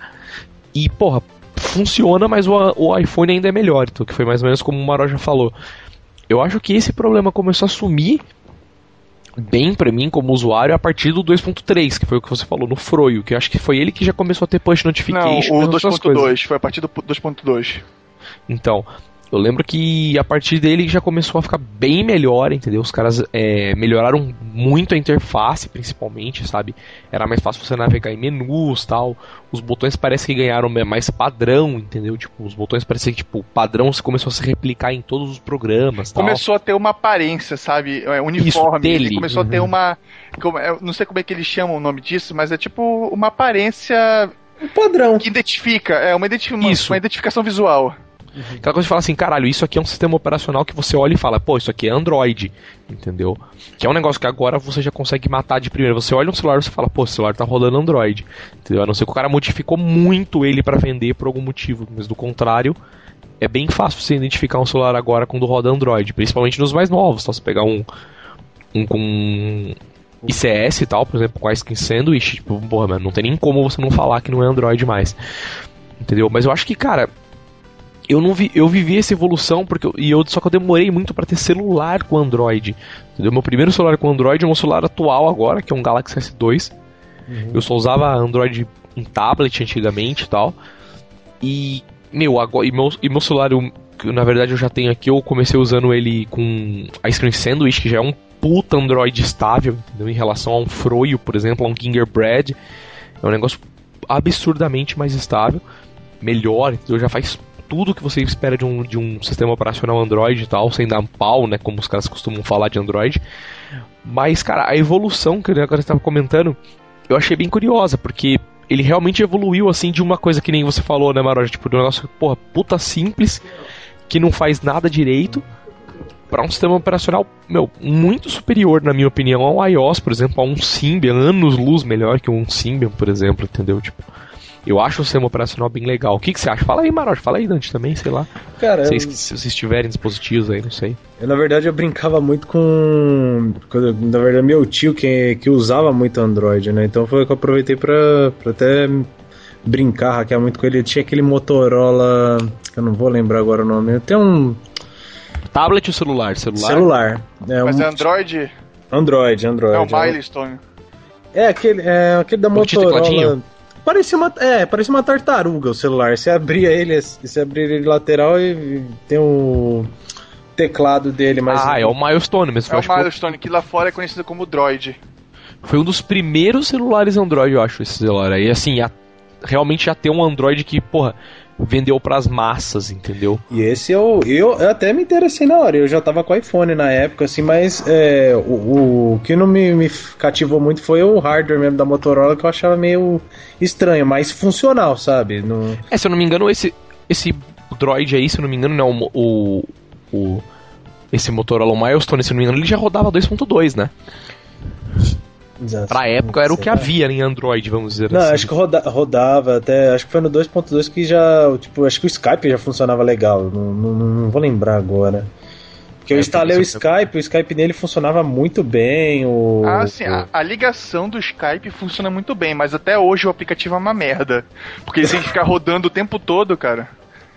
e, porra, funciona, mas o, o iPhone ainda é melhor. Então, que foi mais ou menos como o Maró já falou. Eu acho que esse problema começou a sumir bem para mim como usuário a partir do 2.3, que foi o que você falou no Froio, que eu acho que foi ele que já começou a ter push notification. Não, o 2.2, foi a partir do 2.2. Então, Eu lembro que a partir dele já começou a ficar bem melhor, entendeu? Os caras é, melhoraram muito a interface, principalmente, sabe? Era mais fácil você navegar em menus tal. Os botões parece que ganharam mais padrão, entendeu? Tipo, os botões parecem que, tipo, o padrão começou a se replicar em todos os programas. Tal. Começou a ter uma aparência, sabe? É, uniforme. Isso, Ele começou uhum. a ter uhum. uma. não sei como é que eles chamam o nome disso, mas é tipo uma aparência. Um padrão. Que identifica, é uma, identific uma, uma identificação visual. Uhum. Aquela coisa de falar assim, caralho, isso aqui é um sistema operacional que você olha e fala, pô, isso aqui é Android, entendeu? Que é um negócio que agora você já consegue matar de primeira. Você olha um celular e você fala, pô, esse celular tá rodando Android, entendeu? A não ser que o cara modificou muito ele para vender por algum motivo, mas do contrário, é bem fácil você identificar um celular agora quando roda Android, principalmente nos mais novos, tá? Você pegar um, um com ICS e tal, por exemplo, com a Skin Sandwich, tipo, porra, mano, não tem nem como você não falar que não é Android mais. Entendeu? Mas eu acho que, cara, eu não vi, eu vivi essa evolução porque eu, e eu só que eu demorei muito para ter celular com Android. Entendeu? Meu primeiro celular com Android é um celular atual agora, que é um Galaxy S2. Uhum. Eu só usava Android em tablet antigamente e tal. E meu, agora e meu, e meu celular eu, na verdade eu já tenho aqui, eu comecei usando ele com a Screen Sandwich, que já é um puta Android estável, entendeu? Em relação a um Froio, por exemplo, a um Gingerbread. É um negócio absurdamente mais estável, melhor, entendeu? Já faz tudo que você espera de um, de um sistema operacional Android e tal, sem dar pau, né? Como os caras costumam falar de Android. Mas, cara, a evolução que agora estava comentando, eu achei bem curiosa, porque ele realmente evoluiu assim de uma coisa que nem você falou, né, Maroja? Tipo, de um negócio, porra, puta simples, que não faz nada direito, para um sistema operacional, meu, muito superior, na minha opinião, ao iOS, por exemplo, a um Symbian, anos luz melhor que um Symbian, por exemplo, entendeu? Tipo. Eu acho o sistema operacional bem legal. O que, que você acha? Fala aí, Marote. Fala aí, Dante, também, sei lá. Cara, eu... se vocês tiverem dispositivos aí, não sei. Eu, na verdade, eu brincava muito com... Na verdade, meu tio que, que usava muito Android, né? Então foi que eu aproveitei pra, pra até brincar, hackear muito com ele. Tinha aquele Motorola... Eu não vou lembrar agora o nome. Tem um... Tablet ou celular? Celular. Celular. É Mas um... é Android? Android, Android. É o Milestone. É aquele, é aquele da Motorola. Parecia uma, é, parecia uma tartaruga o celular. Você abria ele, você abria ele lateral e tem o teclado dele, mas. Ah, é o Milestone mesmo. É o Milestone, que... que lá fora é conhecido como Droid. Foi um dos primeiros celulares Android, eu acho, esse celular aí. Assim, a, realmente já tem um Android que, porra, vendeu para as massas, entendeu? E esse eu, eu, eu até me interessei na hora, eu já tava com iPhone na época, assim, mas é, o, o que não me, me cativou muito foi o hardware mesmo da Motorola, que eu achava meio estranho, mas funcional, sabe? No... É, se eu não me engano, esse, esse Droid aí, se eu não me engano, não, é o, o, esse Motorola Milestone, se eu não me engano, ele já rodava 2.2, né? Exato. Pra época era o que havia em Android, vamos dizer Não, assim. acho que roda, rodava até. Acho que foi no 2.2 que já. Tipo, acho que o Skype já funcionava legal. Não, não, não vou lembrar agora. Porque eu é, instalei o Skype, o Skype dele funcionava muito bem. O, ah, sim, o... A, a, ligação do Skype funciona muito bem, mas até hoje o aplicativo é uma merda. Porque ele tem que ficar rodando o tempo todo, cara.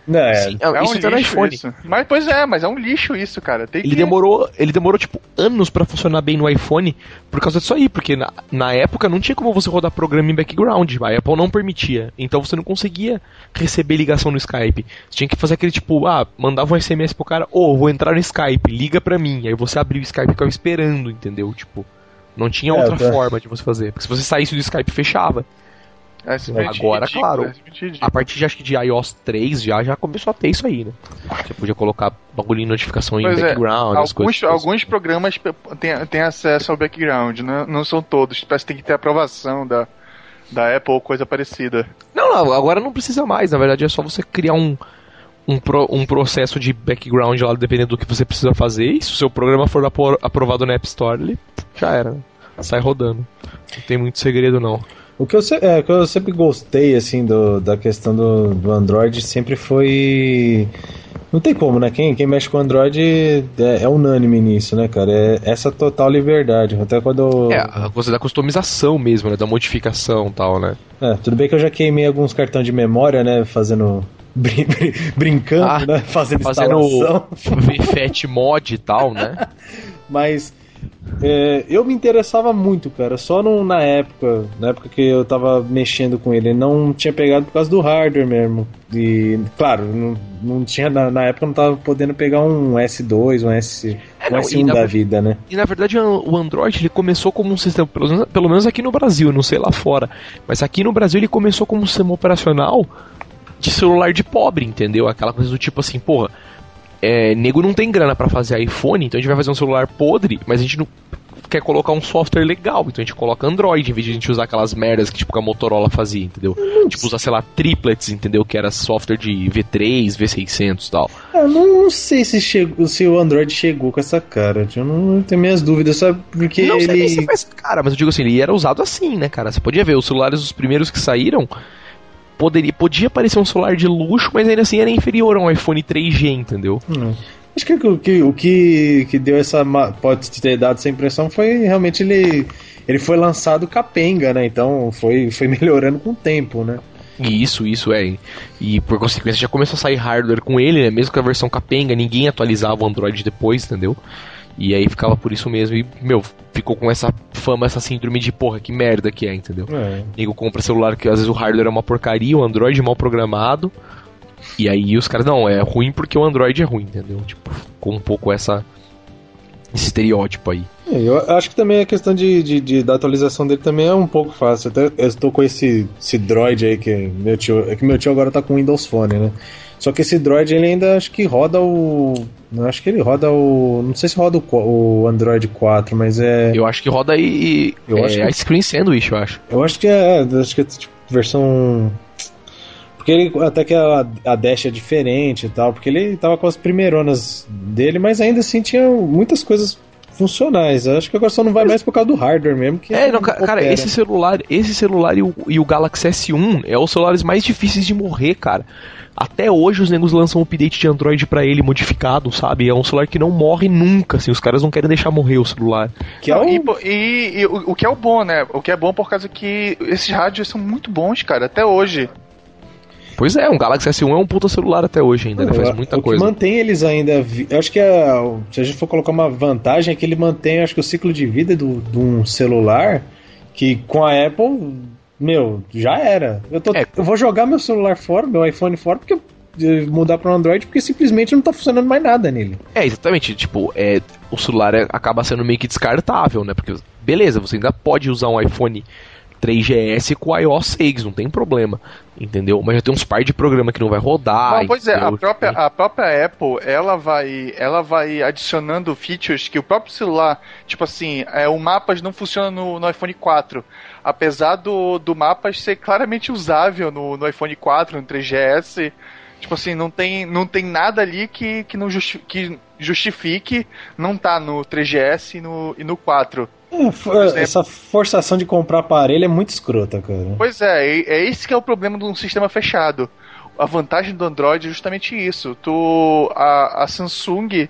Não, é, Sim, é, é um lixo iPhone. Isso. Mas pois é, mas é um lixo isso, cara. Tem ele que... demorou, ele demorou tipo anos para funcionar bem no iPhone por causa disso aí, porque na, na época não tinha como você rodar programa em background, a Apple não permitia. Então você não conseguia receber ligação no Skype. Você tinha que fazer aquele tipo, ah, mandava um SMS pro cara, ô, oh, vou entrar no Skype, liga pra mim. Aí você abria o Skype e ficava esperando, entendeu? Tipo, não tinha é, outra tá. forma de você fazer. Porque se você saísse do Skype, fechava. É, Agora, ridículo, claro, é a partir de, acho que de iOS 3 já, já começou a ter isso aí, né? Você podia colocar bagulho de notificação pois em é, background, alguns, coisas, alguns programas têm, têm acesso ao background, né? não são todos. Parece que tem que ter aprovação da, da Apple ou coisa parecida. Não, não, agora não precisa mais. Na verdade é só você criar um, um, pro, um processo de background lá, dependendo do que você precisa fazer. E se o seu programa for aprovado na App Store, ele já era. Sai rodando. Não tem muito segredo, não. O que eu, é, que eu sempre gostei, assim, do, da questão do, do Android sempre foi. Não tem como, né? Quem, quem mexe com Android é, é unânime nisso, né, cara? É essa total liberdade. Até quando. É, a coisa da customização mesmo, né? Da modificação e tal, né? É, tudo bem que eu já queimei alguns cartões de memória, né? Fazendo. Brin brincando, ah, né? Fazendo, fazendo instalação. VFAT mod e tal, né? Mas é, eu me interessava muito, cara. Só no, na época, na época que eu tava mexendo com ele, não tinha pegado por causa do hardware mesmo. E, claro, não, não tinha na, na época não tava podendo pegar um S2, um S, é, um não, S1 da vida, né? E na verdade o Android ele começou como um sistema, pelo, pelo menos aqui no Brasil, não sei lá fora, mas aqui no Brasil ele começou como um sistema operacional de celular de pobre, entendeu? Aquela coisa do tipo assim, porra, é, nego não tem grana para fazer iPhone, então a gente vai fazer um celular podre, mas a gente não quer colocar um software legal, então a gente coloca Android em vez de a gente usar aquelas merdas que tipo que a Motorola fazia, entendeu? Tipo usar, sei lá, triplets, entendeu? Que era software de V3, V600 e tal. Eu não, não sei se, chegou, se o Android chegou com essa cara, eu não tenho minhas dúvidas, sabe? Porque não ele... sei se cara, mas eu digo assim, ele era usado assim, né, cara? Você podia ver, os celulares, os primeiros que saíram, poderia, podia parecer um celular de luxo, mas ainda assim era inferior a um iPhone 3G, entendeu? Hum. Acho que o que, o que, que deu essa. pode ter dado essa impressão foi realmente ele. Ele foi lançado capenga, né? Então foi, foi melhorando com o tempo, né? Isso, isso é. E por consequência já começou a sair hardware com ele, né? Mesmo com a versão capenga, ninguém atualizava o Android depois, entendeu? E aí ficava por isso mesmo. E, meu, ficou com essa fama, essa síndrome de porra, que merda que é, entendeu? É. Nego compra celular que às vezes o hardware é uma porcaria, o Android mal programado. E aí os caras, não, é ruim porque o Android é ruim, entendeu? Tipo, com um pouco essa. Esse estereótipo aí. É, eu acho que também a questão de, de, de, da atualização dele também é um pouco fácil. Até eu estou com esse, esse Droid aí que meu tio. É que meu tio agora tá com Windows Phone, né? Só que esse Droid ele ainda acho que roda o. Eu acho que ele roda o. Não sei se roda o, o Android 4, mas é. Eu acho que roda aí. Eu é, acho que... a Screen Sandwich, eu acho. Eu acho que é. Acho que é tipo, versão. Porque ele até que a, a Dash é diferente e tal, porque ele tava com as primeironas dele, mas ainda assim tinha muitas coisas funcionais. Eu acho que agora só não vai mais por causa do hardware mesmo. Que é, não, cara, esse celular, esse celular e o, e o Galaxy S1 é os celulares mais difíceis de morrer, cara. Até hoje os negros lançam um update de Android para ele modificado, sabe? É um celular que não morre nunca, assim, os caras não querem deixar morrer o celular. Que é o... e, e, e o, o, que é o bom, né? O que é bom por causa que esses rádios são muito bons, cara, até hoje. Pois é, um Galaxy S1 é um puta celular até hoje ainda, ele faz muita o coisa. Que mantém eles ainda. Eu acho que a, se a gente for colocar uma vantagem é que ele mantém, acho que o ciclo de vida do, de um celular que com a Apple meu, já era. Eu, tô, é. eu vou jogar meu celular fora, meu iPhone fora, porque mudar para um Android porque simplesmente não tá funcionando mais nada nele. É, exatamente. Tipo, é, o celular é, acaba sendo meio que descartável, né? Porque, beleza, você ainda pode usar um iPhone 3GS com iOS 6, não tem problema, entendeu? Mas já tem uns par de programa que não vai rodar. Não, pois é, a própria, a própria Apple, ela vai, ela vai adicionando features que o próprio celular, tipo assim, é, o Mapas não funciona no, no iPhone 4, apesar do, do Mapas ser claramente usável no, no iPhone 4, no 3GS, Tipo assim, não tem, não tem nada ali que, que não justi que justifique não tá no 3GS e no, e no 4. É, essa forçação de comprar aparelho é muito escrota, cara. Pois é, é, é esse que é o problema de um sistema fechado. A vantagem do Android é justamente isso. Tu, a, a Samsung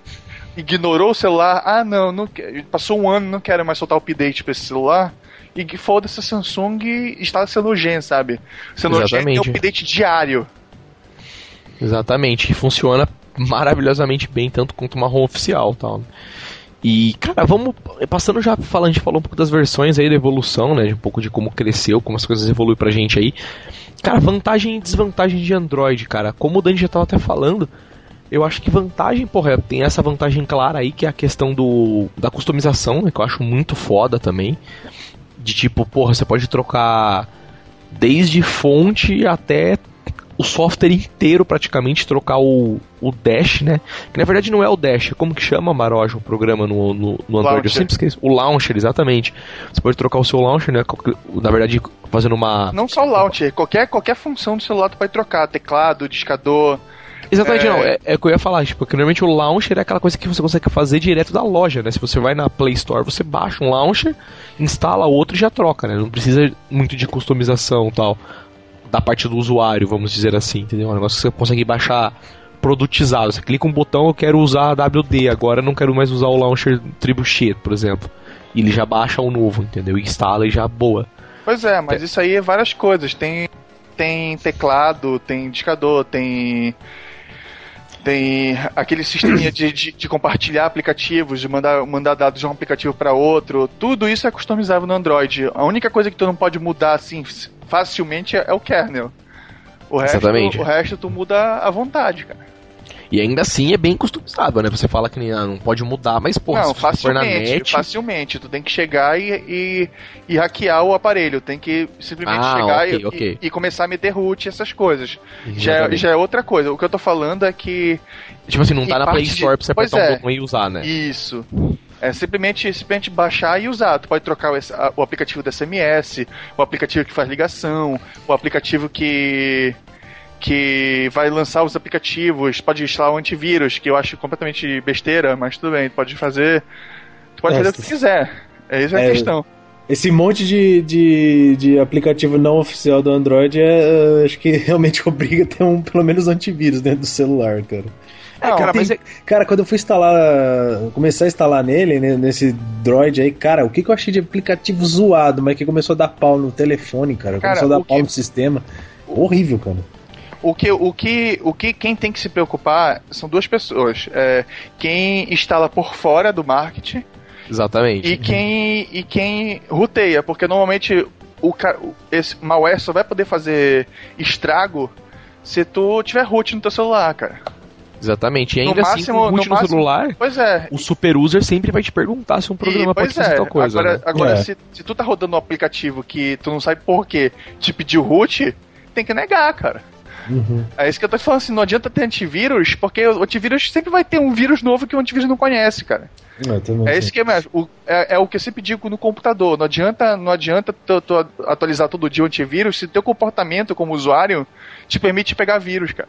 ignorou o celular. Ah, não, não passou um ano, não quero mais soltar o update para esse celular. E foda-se a Samsung está sendo gen, sabe? Sendo gen tem um update diário. Exatamente, funciona maravilhosamente bem, tanto quanto uma ROM oficial tal. E, cara, vamos. Passando já falando, a gente falou um pouco das versões aí da evolução, né? De um pouco de como cresceu, como as coisas evoluem pra gente aí. Cara, vantagem e desvantagem de Android, cara. Como o Dani já tava até falando, eu acho que vantagem, porra, tem essa vantagem clara aí, que é a questão do da customização, né? Que eu acho muito foda também. De tipo, porra, você pode trocar desde fonte até o software inteiro praticamente, trocar o, o Dash, né? Que na verdade não é o Dash, é como que chama, Maroja, o programa no, no, no Android? Launcher. Eu sempre esqueço. O Launcher, exatamente. Você pode trocar o seu Launcher, né? Na verdade, fazendo uma... Não só o Launcher, qualquer, qualquer função do celular tu pode trocar, teclado, discador... Exatamente, é... não. É, é o que eu ia falar, tipo, que normalmente o launcher é aquela coisa que você consegue fazer direto da loja, né? Se você vai na Play Store, você baixa um launcher, instala outro e já troca, né? Não precisa muito de customização e tal da parte do usuário, vamos dizer assim, entendeu? É um negócio que você consegue baixar produtizado. Você clica um botão, eu quero usar a WD, agora não quero mais usar o launcher Trebuchet, por exemplo. E ele já baixa o novo, entendeu? Instala e já boa. Pois é, mas é. isso aí é várias coisas. Tem, tem teclado, tem indicador, tem tem aquele sistema de, de, de, compartilhar aplicativos, de mandar, mandar dados de um aplicativo para outro. Tudo isso é customizável no Android. A única coisa que tu não pode mudar assim facilmente é, o kernel. O resto, Exatamente. o resto tu muda à vontade, cara. E ainda assim é bem customizável, né? Você fala que ah, não pode mudar, mas porra, não, facilmente, net... facilmente. Tu tem que chegar e, e, e, hackear o aparelho. Tem que simplesmente ah, chegar okay, e, okay. e, começar a meter root essas coisas. Já, é, já é outra coisa. O que eu tô falando é que. Tipo assim, não tá na Play Store de... pra você apertar é, um botão e usar, né? Isso. É simplesmente, simplesmente baixar e usar. Tu pode trocar o, o aplicativo do SMS, o aplicativo que faz ligação, o aplicativo que que vai lançar os aplicativos, pode instalar o um antivírus, que eu acho completamente besteira, mas tudo bem, pode fazer. Tu pode é, fazer o que quiser. É isso é, a questão. Esse monte de, de, de aplicativo não oficial do Android é, acho que realmente obriga a ter um, pelo menos, antivírus dentro do celular, cara. É, não, cara, tem, mas é... cara, quando eu fui instalar, começar a instalar nele, né, nesse Droid aí, cara, o que, que eu achei de aplicativo zoado, mas que começou a dar pau no telefone, cara, cara começou a dar pau que... no sistema. Horrível, cara. O que, o que, o que quem tem que se preocupar são duas pessoas. É, quem instala por fora do marketing. Exatamente. E quem, e quem ruteia, porque normalmente o, esse malware só vai poder fazer estrago se tu tiver root no teu celular, cara. Exatamente. E ainda no assim, máximo, com root no, no celular, pois é. o super user sempre vai te perguntar se um programa e, pode fazer é. tal coisa. Agora, né? agora é. se, se tu tá rodando um aplicativo que tu não sabe por que te pediu root, tem que negar, cara. Uhum. É isso que eu tô falando assim, não adianta ter antivírus, porque o antivírus sempre vai ter um vírus novo que o antivírus não conhece, cara. É, é isso que é mesmo. O, é, é, o que eu sempre digo no computador. Não adianta, não adianta tu, tu atualizar todo dia o antivírus se teu comportamento como usuário te permite pegar vírus, cara.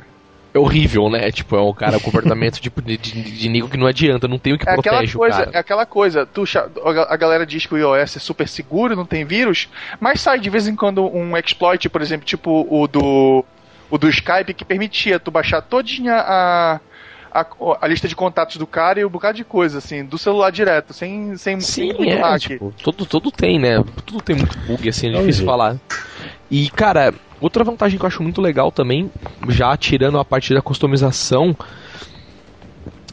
É horrível, né? Tipo, é um cara, comportamento tipo, de, de, de nível que não adianta, não tem o que é protege coisa, o cara. É aquela coisa, tu, a galera diz que o iOS é super seguro, não tem vírus, mas sai de vez em quando um exploit, por exemplo, tipo o do o do Skype que permitia tu baixar todinha a, a, a, lista de contatos do cara e um bocado de coisa, assim, do celular direto, sem, sem, Sim, sem é, hack. Tipo, todo, todo tem, né? Tudo tem muito bug, assim, é difícil falar. E, cara, outra vantagem que eu acho muito legal também, já tirando a parte da customização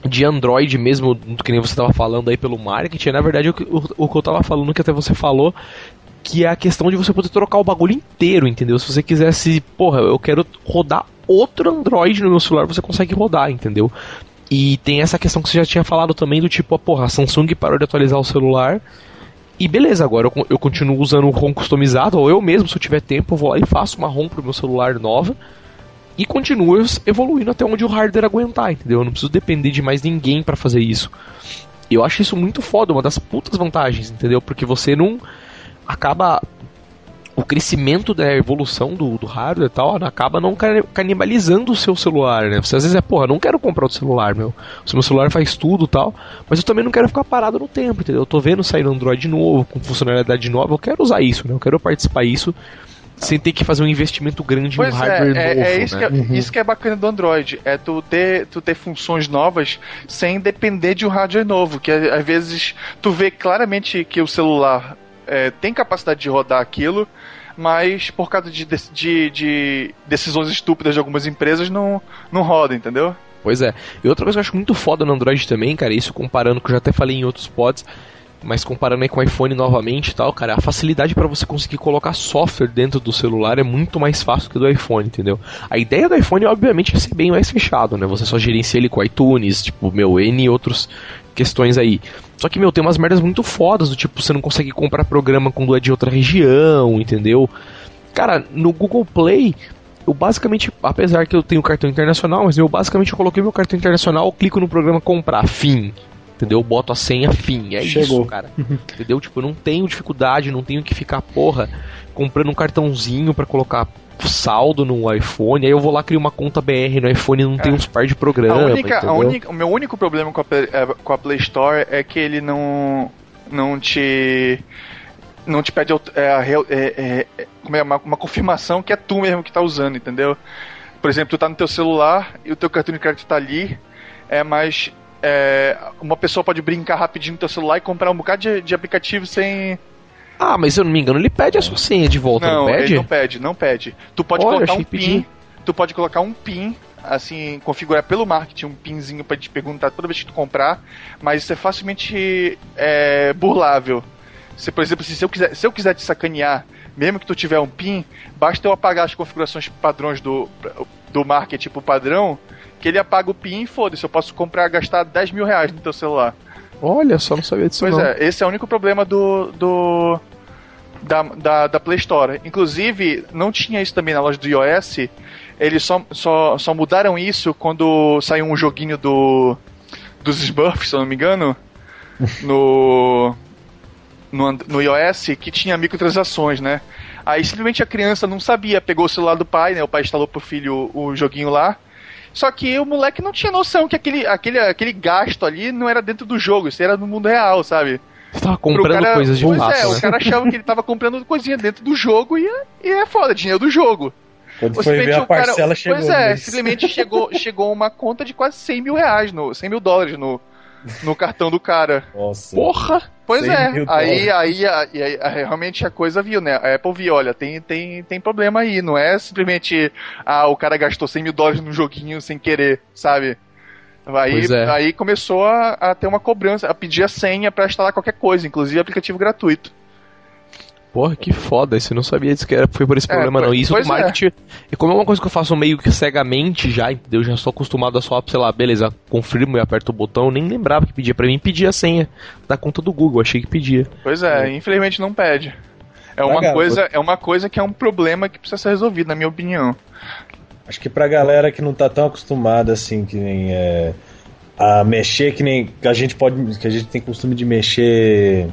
de Android mesmo, que nem você estava falando aí pelo marketing, é, na verdade o, o, o que eu estava falando, que até você falou, que é a questão de você poder trocar o bagulho inteiro, entendeu? Se você quisesse, porra, eu quero rodar outro Android no meu celular, você consegue rodar, entendeu? E tem essa questão que você já tinha falado também do tipo, a porra, a Samsung parou de atualizar o celular. E beleza, agora eu, eu continuo usando o ROM customizado, ou eu mesmo, se eu tiver tempo, eu vou lá e faço uma ROM pro meu celular nova. E continuo evoluindo até onde o hardware aguentar, entendeu? Eu não preciso depender de mais ninguém para fazer isso. Eu acho isso muito foda, uma das putas vantagens, entendeu? Porque você não acaba o crescimento da evolução do, do hardware e tal acaba não canibalizando o seu celular, né? Você às vezes é, porra, não quero comprar outro celular, meu. O meu celular faz tudo tal, mas eu também não quero ficar parado no tempo, entendeu? Eu tô vendo sair um Android novo, com funcionalidade nova, eu quero usar isso, né? Eu quero participar disso sem ter que fazer um investimento grande pois em um hardware é, novo. É, é isso, né? que é, uhum. isso que é bacana do Android, é tu ter, tu ter funções novas sem depender de um hardware novo, que às vezes tu vê claramente que o celular é, tem capacidade de rodar aquilo, mas por causa de, de, de, decisões estúpidas de algumas empresas não, não roda, entendeu? Pois é. E outra coisa que eu acho muito foda no Android também, cara, isso comparando, que eu já até falei em outros pods, mas comparando aí com o iPhone novamente e tal, cara, a facilidade para você conseguir colocar software dentro do celular é muito mais fácil que do iPhone, entendeu? A ideia do iPhone, obviamente, é ser bem mais fechado, né? Você só gerencia ele com iTunes, tipo, meu, N e outros questões aí. Só que, meu, tem umas merdas muito fodas, do tipo, você não consegue comprar programa quando é de outra região, entendeu? Cara, no Google Play, eu basicamente, apesar que eu tenho cartão internacional, mas eu basicamente coloquei meu cartão internacional, clico no programa comprar, fim. Entendeu? Eu boto a senha, fim. É Chegou. isso, cara. entendeu? Tipo, eu não tenho dificuldade, não tenho que ficar, porra, comprando um cartãozinho para colocar saldo no iPhone, aí eu vou lá criar uma conta BR no iPhone e não é. tem uns par de programa. A única, a única, o meu único problema com a, é, com a Play Store é que ele não, não te não te pede é, é, é, como é, uma, uma, confirmação que é tu mesmo que tá usando, entendeu? Por exemplo, tu tá no teu celular e o teu cartão de crédito tá ali, é, mas é, uma pessoa pode brincar rapidinho no teu celular e comprar um bocado de, de aplicativo sem, ah, mas se eu não me engano, ele pede a sua senha de volta, não, não pede? Não pede, não pede. Tu pode Olha, colocar um PIN. Tu pode colocar um PIN assim, configurar pelo marketing um pinzinho para te perguntar toda vez que tu comprar, mas isso é facilmente é, burlável. Se, por exemplo, se eu, quiser, se eu quiser te sacanear, mesmo que tu tiver um PIN, basta eu apagar as configurações padrões do, do marketing pro padrão, que ele apaga o PIN e foda-se, eu posso comprar, gastar 10 mil reais no teu celular. Olha, só não sabia disso Pois não. é, esse é o único problema do, do da, da, da Play Store. Inclusive, não tinha isso também na loja do iOS. Eles só, só, só mudaram isso quando saiu um joguinho do dos Smurfs, se eu não me engano, no, no, no iOS, que tinha microtransações, né? Aí simplesmente a criança não sabia, pegou o celular do pai, né? O pai instalou pro filho o, o joguinho lá. Só que o moleque não tinha noção que aquele, aquele, aquele gasto ali não era dentro do jogo, isso era no mundo real, sabe? Você tava comprando cara, coisas de pois fato, é, né? o cara achava que ele tava comprando coisinha dentro do jogo e, é- e é foda, dinheiro do jogo. Quando Ou foi ver simplesmente a o cara- parcela chegou. Pois é, simplesmente chegou, chegou uma conta de quase 100 mil reais, no, 100 mil dólares no, no cartão do cara. Nossa. Porra! Pois 100 é, aí, aí, aí, aí, aí realmente a coisa viu, né? A Apple viu, olha, tem, tem, tem problema aí, não é simplesmente ah, o cara gastou 100 mil dólares num joguinho sem querer, sabe? Aí, é. aí começou a, a ter uma cobrança, a pedir a senha pra instalar qualquer coisa, inclusive aplicativo gratuito. Porra, que foda, isso eu não sabia disso que era, foi por esse É, problema pois- não. E Isso do é. marketing, e como é uma coisa que eu faço meio que cegamente já, entendeu? Eu já sou acostumado a só, sei lá, beleza, confirmo e aperto o botão, eu nem lembrava que pedia pra mim, pedia a senha da conta do Google, achei que pedia. Pois é, infelizmente não pede. É uma, coisa, é uma coisa que é um problema que precisa ser resolvido, na minha opinião. Acho que pra galera que não tá tão acostumada assim, que nem é, a mexer, que nem que a gente pode. que a gente tem costume de mexer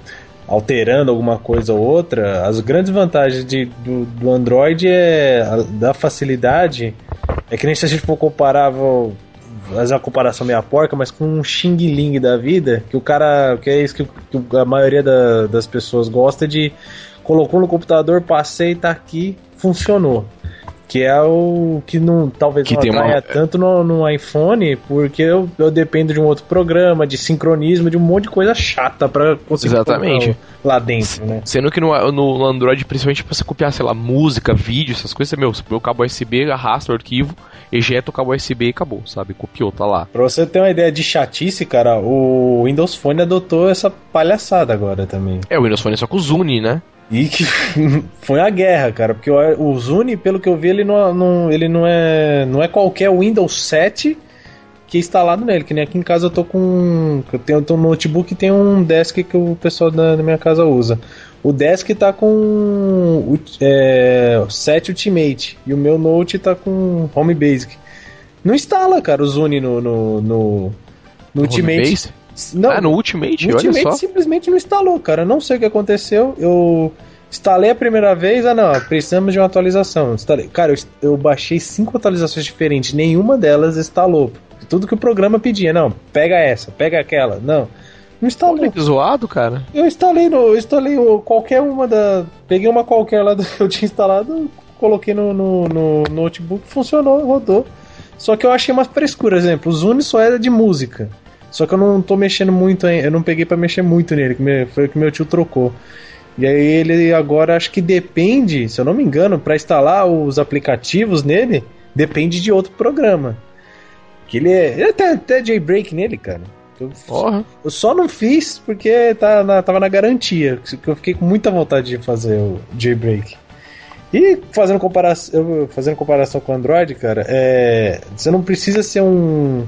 alterando alguma coisa ou outra, as grandes vantagens de, do, do Android é a- da facilidade. É que nem se a gente for comparar, fazer uma comparação meio porca, mas com um Xing Ling da vida, que o cara. que é isso que, que a maioria da- das pessoas gosta de. colocou no computador, passei, tá aqui, funcionou. Que é o que não talvez Que não tem uma- atraia tanto no, no iPhone, porque eu, eu dependo de um outro programa, de sincronismo, de um monte de coisa chata pra conseguir Exatamente. lá dentro, né? Sendo que no, no Android, principalmente pra você copiar, sei lá, música, vídeo, essas coisas, meu, você pegou o cabo USB, arrasta o arquivo, ejeta o cabo USB e acabou, sabe? Copiou, tá lá. Pra você ter uma ideia de chatice, cara, o Windows Phone adotou essa palhaçada agora também. É, o Windows Phone só com o Zune, né? E que foi a guerra, cara, porque o, Zune, pelo que eu vi, ele não, não- ele não é não é qualquer Windows 7 que é instalado nele, que nem aqui em casa eu tô com eu tenho, eu tenho um notebook e tem um desk que o pessoal da, da minha casa usa. O desk tá com é, 7 Ultimate e o meu Note tá com Home Basic. Não instala, cara, o Zune no no, no, no Ultimate. Homebase? Não, ah, no Ultimate, o olha Ultimate só. simplesmente não instalou, cara. Eu não sei o que aconteceu. Eu instalei a primeira vez, ah não, precisamos de uma atualização. Instalei. Cara, eu, eu baixei cinco atualizações diferentes, nenhuma delas instalou. Tudo que o programa pedia, não, pega essa, pega aquela, não. Não instalou. Olha que zoado, cara. Eu instalei no, eu instalei qualquer uma da, peguei uma qualquer lá do que eu tinha instalado, coloquei no, no, no notebook, funcionou, rodou. Só que eu achei umas frescuras, exemplo, o Zune só era de música. Só que eu não tô mexendo muito, eu não peguei pra mexer muito nele, foi o que meu tio trocou. E aí ele agora acho que depende, se eu não me engano, pra instalar os aplicativos nele, depende de outro programa. Que ele é, ele tem até jailbreak nele, cara. Eu, Porra. eu só não fiz porque tá na- tava na garantia, que eu fiquei com muita vontade de fazer o jailbreak. E fazendo comparação, fazendo comparação com o Android, cara, é, você não precisa ser um.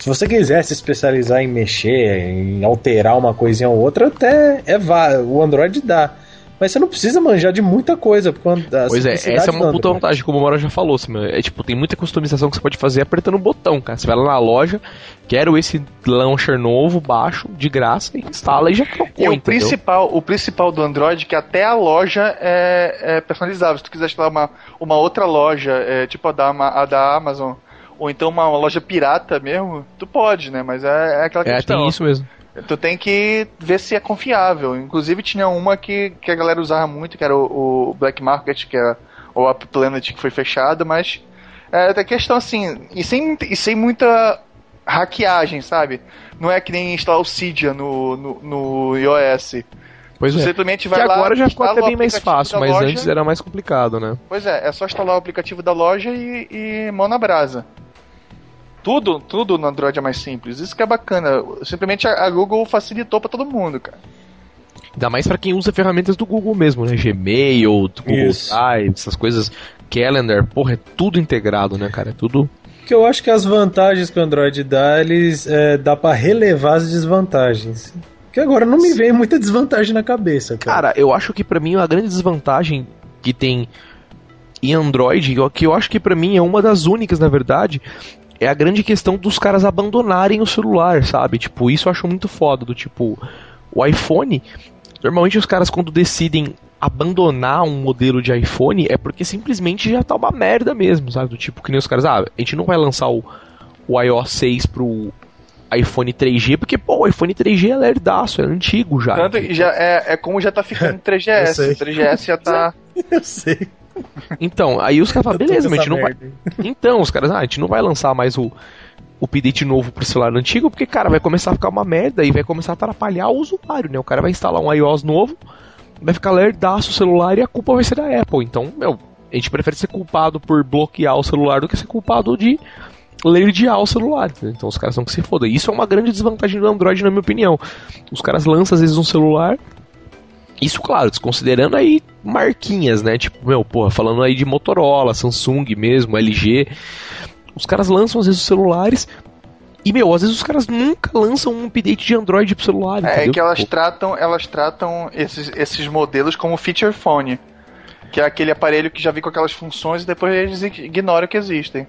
Se você quiser se especializar em mexer, em alterar uma coisinha ou outra, até é vá, o Android dá. Mas você não precisa manjar de muita coisa. Pois é, essa é uma puta vantagem, como o Mora já falou, assim, meu, é tipo, tem muita customização que você pode fazer apertando o botão, cara. Você vai lá na loja, quero esse launcher novo, baixo, de graça, e instala e já trocou, E o principal, o principal do Android é que até a loja é, é personalizável. Se tu quiser instalar uma, uma outra loja, é, tipo a da, a da Amazon, ou então uma loja pirata mesmo, tu pode, né? Mas é, é aquela É, questão. tem isso mesmo. Tu tem que ver se é confiável. Inclusive tinha uma que, que a galera usava muito, que era o, o Black Market, que era o Up Planet que foi fechado, mas é a questão assim, e sem, e sem muita hackeagem, sabe? Não é que nem instalar o Cydia no, no, no iOS. Pois é. simplesmente Que vai lá, agora já ficou até bem mais fácil, mas loja. antes era mais complicado, né? Pois é, é só instalar o aplicativo da loja e, e mão na brasa. Tudo, tudo no Android é mais simples. Isso que é bacana. Simplesmente a, a Google facilitou para todo mundo, cara. Ainda mais para quem usa ferramentas do Google mesmo, né? Gmail, Google Isso. Drive, essas coisas, Calendar, porra, é tudo integrado, né, cara? É tudo. Que eu acho que as vantagens que o Android dá, eles é, dá para relevar as desvantagens. Que agora não me vem muita desvantagem na cabeça, cara. Cara, eu acho que para mim a grande desvantagem que tem em Android, que eu acho que para mim é uma das únicas, na verdade, é a grande questão dos caras abandonarem o celular, sabe? Tipo, isso eu acho muito foda, do tipo, o iPhone, normalmente os caras quando decidem abandonar um modelo de iPhone é porque simplesmente já tá uma merda mesmo, sabe? Do tipo que nem os caras, ah, a gente não vai lançar o, o iOS 6 pro iPhone 3G, porque, pô, o iPhone 3G é lerdaço, é antigo já. Tanto que já é, é como já tá ficando 3GS. o 3GS já tá. Eu sei. Então, aí os caras falam, beleza, mas a gente não vai. Então, os caras, ah, a gente não vai lançar mais o, o update novo pro celular antigo, porque, cara, vai começar a ficar uma merda e vai começar a atrapalhar o usuário, né? O cara vai instalar um iOS novo, vai ficar lerdaço o celular e a culpa vai ser da Apple. Então, meu, a gente prefere ser culpado por bloquear o celular do que ser culpado de lerdear o celular. Né? Então os caras são que se foda. Isso é uma grande desvantagem do Android, na minha opinião. Os caras lançam às vezes um celular isso, claro, desconsiderando aí marquinhas, né? Tipo, meu, porra, falando aí de Motorola, Samsung mesmo, LG. Os caras lançam às vezes os celulares. E, meu, às vezes os caras nunca lançam um update de Android pro celular. É, é que elas tratam, elas tratam esses, esses modelos como feature phone. Que é aquele aparelho que já vem com aquelas funções e depois eles ignoram que existem.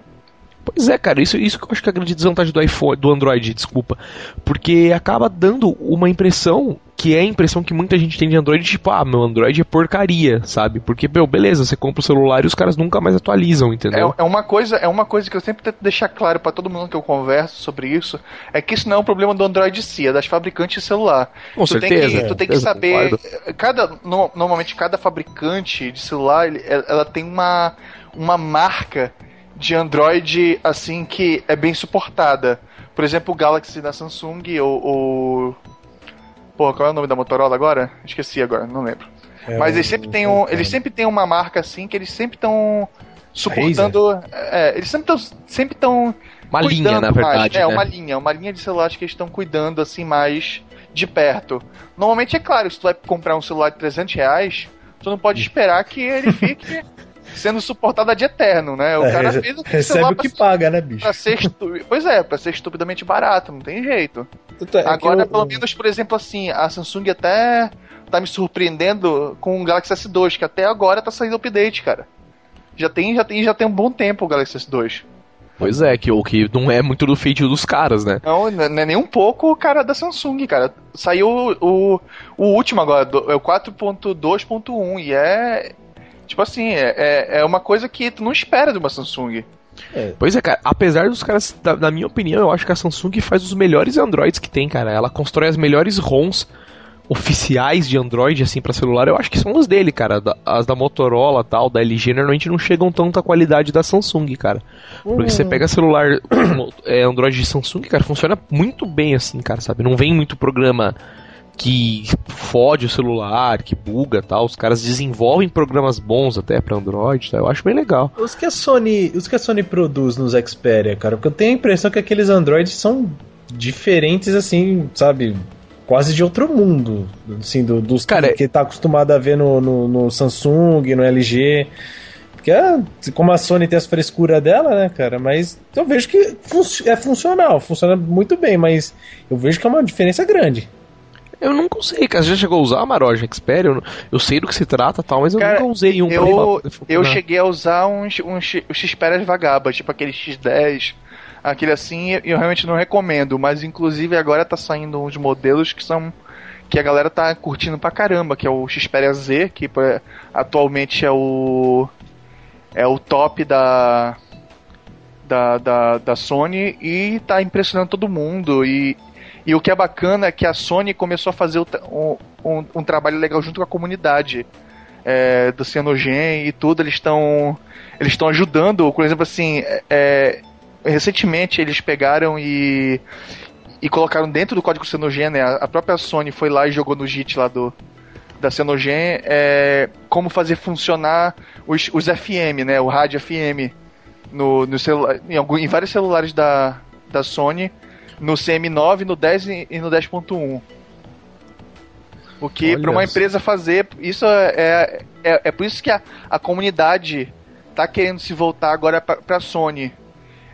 Pois é, cara, isso, isso que eu acho que é a grande desvantagem do iPhone, do Android, desculpa. Porque acaba dando uma impressão que é a impressão que muita gente tem de Android, tipo, ah, meu Android é porcaria, sabe? Porque, meu, beleza, você compra o celular e os caras nunca mais atualizam, entendeu? É, é uma coisa, é uma coisa que eu sempre tento deixar claro para todo mundo que eu converso sobre isso, é que isso não é um problema do Android em si, é das fabricantes de celular. Com tu certeza. Tem que, tu tem que saber, cada, no, normalmente cada fabricante de celular, ela tem uma, uma marca de Android assim que é bem suportada. Por exemplo, o Galaxy da Samsung ou, ou... Pô, qual é o nome da Motorola agora? Esqueci agora, não lembro. É Mas eles sempre têm um, eles sempre têm uma marca assim que eles sempre estão suportando, é, eles sempre estão sempre estão uma linha, na verdade, mais. É, né? uma linha, uma linha de celulares que eles estão cuidando assim mais de perto. Normalmente é claro, se tu vai comprar um celular de 300 reais, tu não pode esperar que ele fique sendo suportada de eterno, né? O é, cara fez o que recebe o que ser, paga, né, bicho? Pra ser estu... Pois é, pra ser estupidamente barato, não tem jeito. É Agora, eu... pelo menos, por exemplo, assim, a Samsung até tá me surpreendendo com o Galaxy S2, que até agora tá saindo update, cara. Já tem, já tem, já tem um bom tempo o Galaxy S2. Pois é, que o que não é muito do feito dos caras, né? Não, não é nem um pouco o cara da Samsung, cara. Saiu o, o último agora, é o 4.2.1 e é Tipo assim, é, é, é uma coisa que tu não espera de uma Samsung. É. Pois é, cara, apesar dos caras, da, na minha opinião, eu acho que a Samsung faz os melhores Androids que tem, cara. Ela constrói as melhores ROMs oficiais de Android, assim, para celular, eu acho que são os dele, cara. As da Motorola tal, da LG, normalmente não chegam tanto à qualidade da Samsung, cara. Porque você hum. pega celular é, Android de Samsung, cara, funciona muito bem assim, cara, sabe? Não vem muito programa que fode o celular, que buga tal. Os caras desenvolvem programas bons até para Android, tá? eu acho bem legal. Os que a Sony, os que a Sony produz nos Xperia, cara, porque eu tenho a impressão que aqueles Androids são diferentes assim, sabe? Quase de outro mundo, assim, do, dos cara, que, que tá acostumado a ver no, no, no Samsung, no LG. Porque é, como a Sony tem as frescuras dela, né, cara? Mas eu vejo que é funcional, funciona muito bem, mas eu vejo que é uma diferença grande. Eu nunca usei, cara. Você já chegou a usar a Maroja Xperia? Eu, eu, sei do que se trata tal, mas eu cara, nunca usei um eu, pra Eu cheguei a usar uns, uns, uns Xperias Vagaba, tipo aquele X10, aquele assim, eu realmente não recomendo. Mas inclusive agora tá saindo uns modelos que são que a galera tá curtindo pra caramba, que é o Xperia Z, que atualmente é o é o top da da, da, da Sony e tá impressionando todo mundo e e o que é bacana é que a Sony começou a fazer um, um, um trabalho legal junto com a comunidade é, do Cyanogen e tudo. Eles estão eles estão ajudando, por exemplo, assim, é, é, recentemente eles pegaram e e colocaram dentro do código Cyanogen, né? A própria Sony foi lá e jogou no JIT lá do da Cyanogen é, como fazer funcionar os, os FM, né? O rádio FM no, no celular, em, algum, em vários celulares da, da Sony, no CM9, no 10 e no 10.1. O que para uma empresa fazer, isso é, é, é por isso que a, a comunidade tá querendo se voltar agora para a Sony.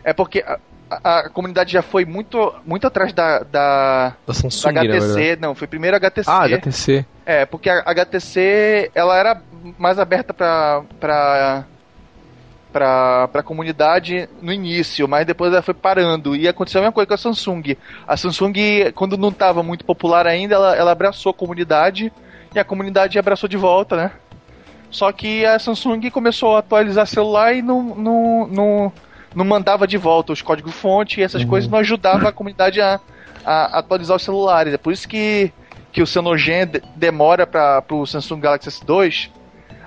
É porque a, a, a, comunidade já foi muito, muito atrás da, da, da, Samsung, da HTC. Não, foi primeiro a HTC. Ah, HTC. É, porque a HTC ela era mais aberta para para para a comunidade no início, mas depois ela foi parando. E aconteceu a mesma coisa com a Samsung. A Samsung, quando não estava muito popular ainda, ela, ela abraçou a comunidade e a comunidade abraçou de volta, né? Só que a Samsung começou a atualizar celular e não, não, não, não mandava de volta os códigos-fonte e essas uhum. coisas não ajudavam a comunidade a, a, atualizar os celulares. É por isso que, que o Cyanogen demora para o Samsung Galaxy S2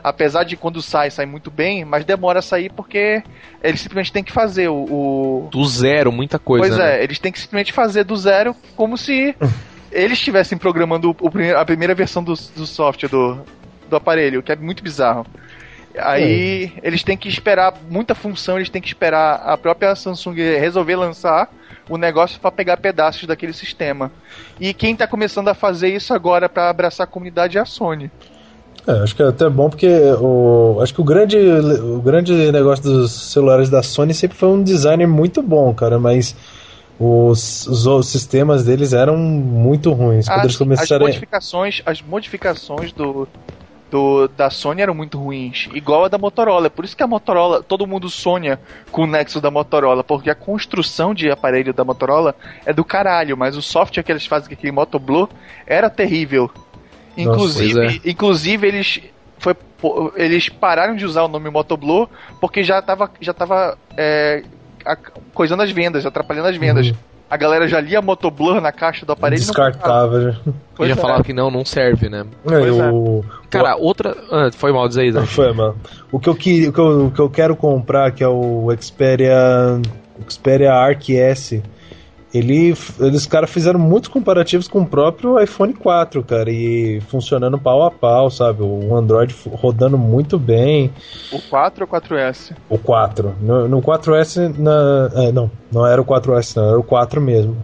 apesar de quando sai, sai muito bem, mas demora a sair porque eles simplesmente têm que fazer o. o... Do zero, muita coisa. Pois né? é, eles têm que simplesmente fazer do zero como se eles estivessem programando o, o, a primeira versão do, do software do, do aparelho, que é muito bizarro. Aí é. eles têm que esperar muita função, eles têm que esperar a própria Samsung resolver lançar o negócio para pegar pedaços daquele sistema. E quem está começando a fazer isso agora para abraçar a comunidade é a Sony. É, acho que é até bom porque o, acho que o grande, o grande negócio dos celulares da Sony sempre foi um design muito bom, cara, mas os, os, os sistemas deles eram muito ruins. As, eles começaram... as modificações, as modificações do, do, da Sony eram muito ruins, igual a da Motorola. Por isso que a Motorola, todo mundo sonha com o Nexo da Motorola, porque a construção de aparelho da Motorola é do caralho, mas o software que eles fazem com aquele Motoblue era terrível. Inclusive, Nossa, é. inclusive eles foi eles pararam de usar o nome Motoblue porque já tava já tava é, coisando as vendas, atrapalhando as vendas. Uhum. A galera já lia Motoblur na caixa do aparelho Descartava já. E já é. falava que não, não serve, né? É, o... Cara, outra. Ah, foi mal dizer isso. Foi mal. O que, eu, que, o, que eu, o que eu quero comprar, que é o Xperia. Xperia Arc S ele, eles cara fizeram muitos comparativos com o próprio iPhone 4, cara, e funcionando pau a pau, sabe? O Android rodando muito bem. O 4 ou 4S? O 4. No, no 4S, na, é, não, não era o 4S, não, era o 4 mesmo.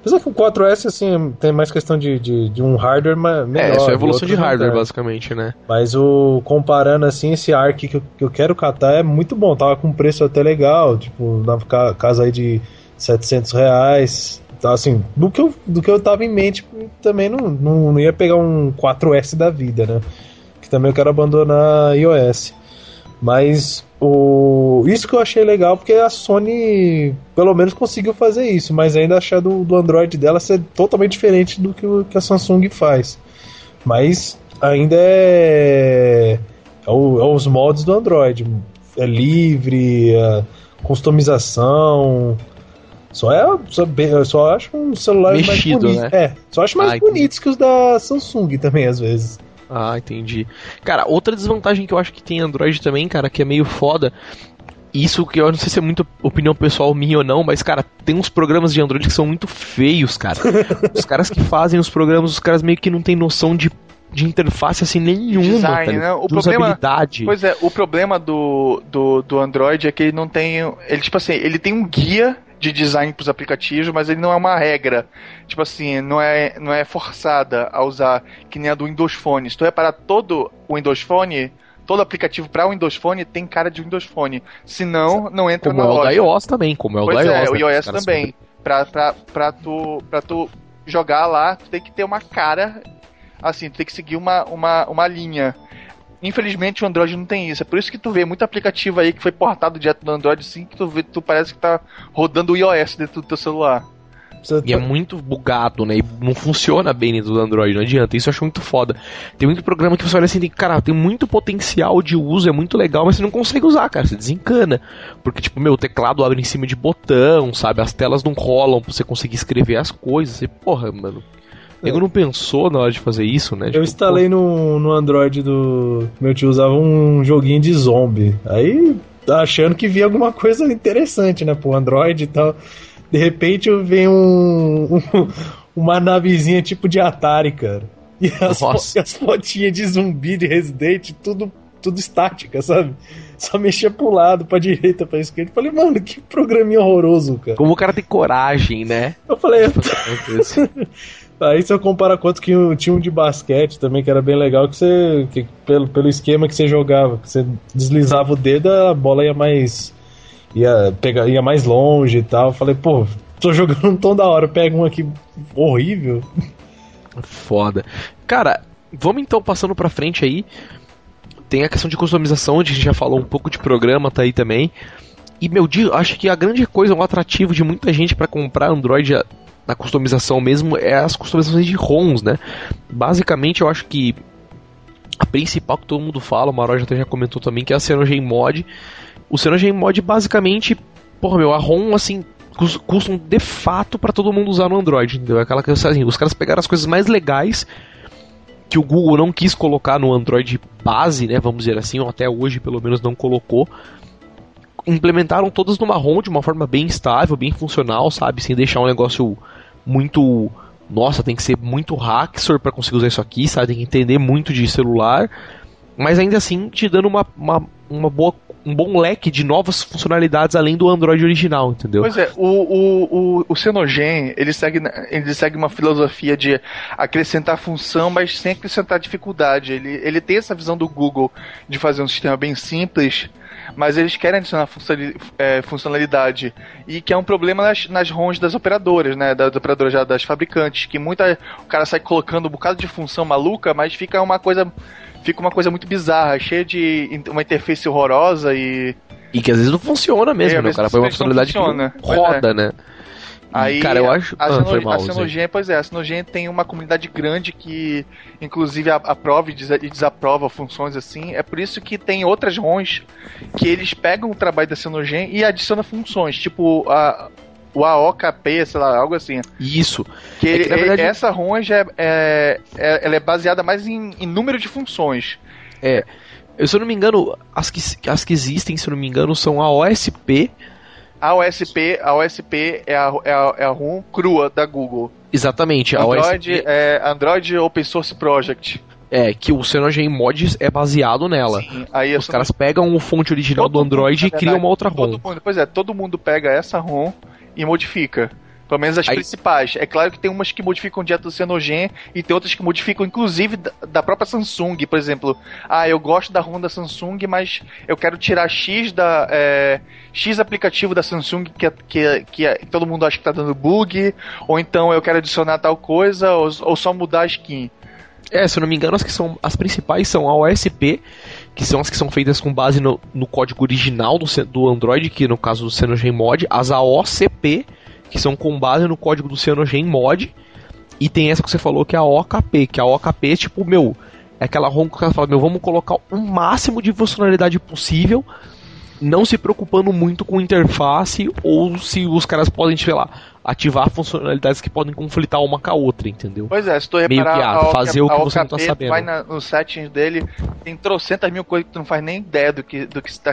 Apesar que o 4S, assim, tem mais questão de, de, de um hardware melhor. É, isso é evolução de hardware, basicamente, né? Mas o comparando, assim, esse ARC que eu, que eu quero catar é muito bom. Tava com preço até legal, tipo, na casa aí de 700 reais. Então, assim, do que, eu, do que eu tava em mente, também não, não, não ia pegar um 4S da vida, né? Que também eu quero abandonar iOS. Mas o, isso que eu achei legal, porque a Sony pelo menos conseguiu fazer isso, mas ainda achar do, do Android dela ser totalmente diferente do que, o, que a Samsung faz. Mas ainda é, é, o, é os moldes do Android. É livre, é customização, só é. Só, só acho um celular mais bonito. Né? É, só acho mais ah, bonitos que os da Samsung também, às vezes. Ah, entendi. Cara, outra desvantagem que eu acho que tem Android também, cara, que é meio foda. Isso que eu não sei se é muito opinião pessoal minha ou não, mas, cara, tem uns programas de Android que são muito feios, cara. os caras que fazem os programas, os caras meio que não têm noção de de interface assim nenhuma, Design, tá né? o problema, Pois é, o problema do, do, do Android é que ele não tem, ele tipo assim, ele tem um guia de design para os aplicativos, mas ele não é uma regra. Tipo assim, não é, não é forçada a usar que nem a do Windows Phone. Se tu reparar, todo o Windows Phone, todo aplicativo para o Windows Phone tem cara de Windows Phone. Se não, não entra como na é loja. Como é o da iOS também, como é o pois da é, iOS. o né, iOS também. Pra, pra, pra, tu, pra tu jogar lá, tu tem que ter uma cara assim, tu tem que seguir uma, uma, uma linha. Infelizmente o Android não tem isso. É por isso que tu vê muito aplicativo aí que foi portado direto do Android, assim, que tu, vê, tu parece que tá rodando o iOS dentro do teu celular. E é muito bugado, né? E não funciona bem dentro do Android, não adianta. Isso eu acho muito foda. Tem muito programa que você olha assim, tem, cara, tem muito potencial de uso, é muito legal, mas você não consegue usar, cara. Você desencana. Porque, tipo, meu, o teclado abre em cima de botão, sabe? As telas não rolam pra você conseguir escrever as coisas. E, porra, mano. Nego é. não pensou na hora de fazer isso, né? Eu tipo, instalei no, no Android do. Meu tio usava um joguinho de zombie. Aí, achando que via alguma coisa interessante, né? Pro Android e tal. De repente vem um, um uma navezinha tipo de Atari, cara. E as, as fotinhas de zumbi de Resident, tudo tudo estática, sabe? Só mexia pro lado, pra direita, pra esquerda. Falei, mano, que programinha horroroso, cara. Como o cara tem coragem, né? Eu falei, Aí se eu comparar quanto que tinha um de basquete também, que era bem legal, que você. Que, pelo, pelo esquema que você jogava, que você deslizava o dedo, a bola ia mais. ia, pegar, ia mais longe e tal. Eu falei, pô, tô jogando um tom da hora, pega um aqui horrível. Foda. Cara, vamos então passando pra frente aí. Tem a questão de customização, onde a gente já falou um pouco de programa, tá aí também. E, meu, acho que a grande coisa, o atrativo de muita gente para comprar Android na customização mesmo é as customizações de ROMs, né? Basicamente, eu acho que a principal que todo mundo fala, o Maró já, já comentou também, que é a Cyanogen Mod. O Cyanogen Mod, basicamente, porra, meu, a ROM, assim, custam de fato para todo mundo usar no Android, entendeu? É aquela coisa assim, os caras pegaram as coisas mais legais que o Google não quis colocar no Android base, né, vamos dizer assim, ou até hoje pelo menos não colocou. Implementaram todas numa ROM de uma forma bem estável, bem funcional, sabe, sem deixar um negócio muito nossa, tem que ser muito hacker para conseguir usar isso aqui, sabe? Tem que entender muito de celular, mas ainda assim te dando uma, uma, uma boa um bom leque de novas funcionalidades além do Android original, entendeu? Pois é, o, o, o, o Cyanogen, ele segue, ele segue uma filosofia de acrescentar função, mas sem acrescentar dificuldade. Ele, ele tem essa visão do Google de fazer um sistema bem simples, mas eles querem adicionar é, funcionalidade. E que é um problema nas, nas ROMs das operadoras, né? Das operadoras já das fabricantes, que muita. O cara sai colocando um bocado de função maluca, mas fica uma coisa fica uma coisa muito bizarra, cheia de uma interface horrorosa e. E que às vezes não funciona mesmo, é, né? O cara põe uma funcionalidade que roda, é. né? Aí, cara, eu acho. A, ah, a Cyanogen, pois é, a Cyanogen tem uma comunidade grande que, inclusive, aprova e desaprova funções assim. É por isso que tem outras ROMs que eles pegam o trabalho da Cyanogen e adicionam funções. Tipo, a, o AOKP, sei lá, algo assim. Isso. Que, é que verdade... essa ROM já é, é, é, ela é baseada mais em, em, número de funções. É. Eu, se eu não me engano, as que, as que existem, se eu não me engano, são a OSP. A OSP, a OSP é a, é a, é a ROM crua da Google. Exatamente. A Android, OSP... é Android Open Source Project. É, que o Cyanogen Mods é baseado nela. Sim, aí Os caras pegam o fonte original todo do Android mundo, e criam uma outra ROM. Mundo, pois é, todo mundo pega essa ROM e modifica. Pelo menos as Aí... principais. É claro que tem umas que modificam direto do Cyanogen e tem outras que modificam, inclusive, da, própria Samsung. Por exemplo, ah, eu gosto da ROM da Samsung, mas eu quero tirar X da. É, X aplicativo da Samsung que, que, que, que, todo mundo acha que tá dando bug, ou então eu quero adicionar tal coisa, ou, ou só mudar a skin. É, se eu não me engano, as que são as principais são a OSP, que são as que são feitas com base no, no código original do, do Android, que no caso do Cyanogen Mod, as AOCP, que são com base no código do Cyanogen Mod, e tem essa que você falou que é a OKP, que a OKP é tipo, meu, é aquela ROM que cara fala, meu, vamos colocar o máximo de funcionalidade possível não se preocupando muito com interface ou se os caras podem, sei lá, ativar funcionalidades que podem conflitar uma com a outra, entendeu? Pois é, se tu reparar, Meio que, ah, fazer o que você não tá sabendo. vai na, no settings dele, tem trocentas mil coisas que tu não faz nem ideia do que, do que está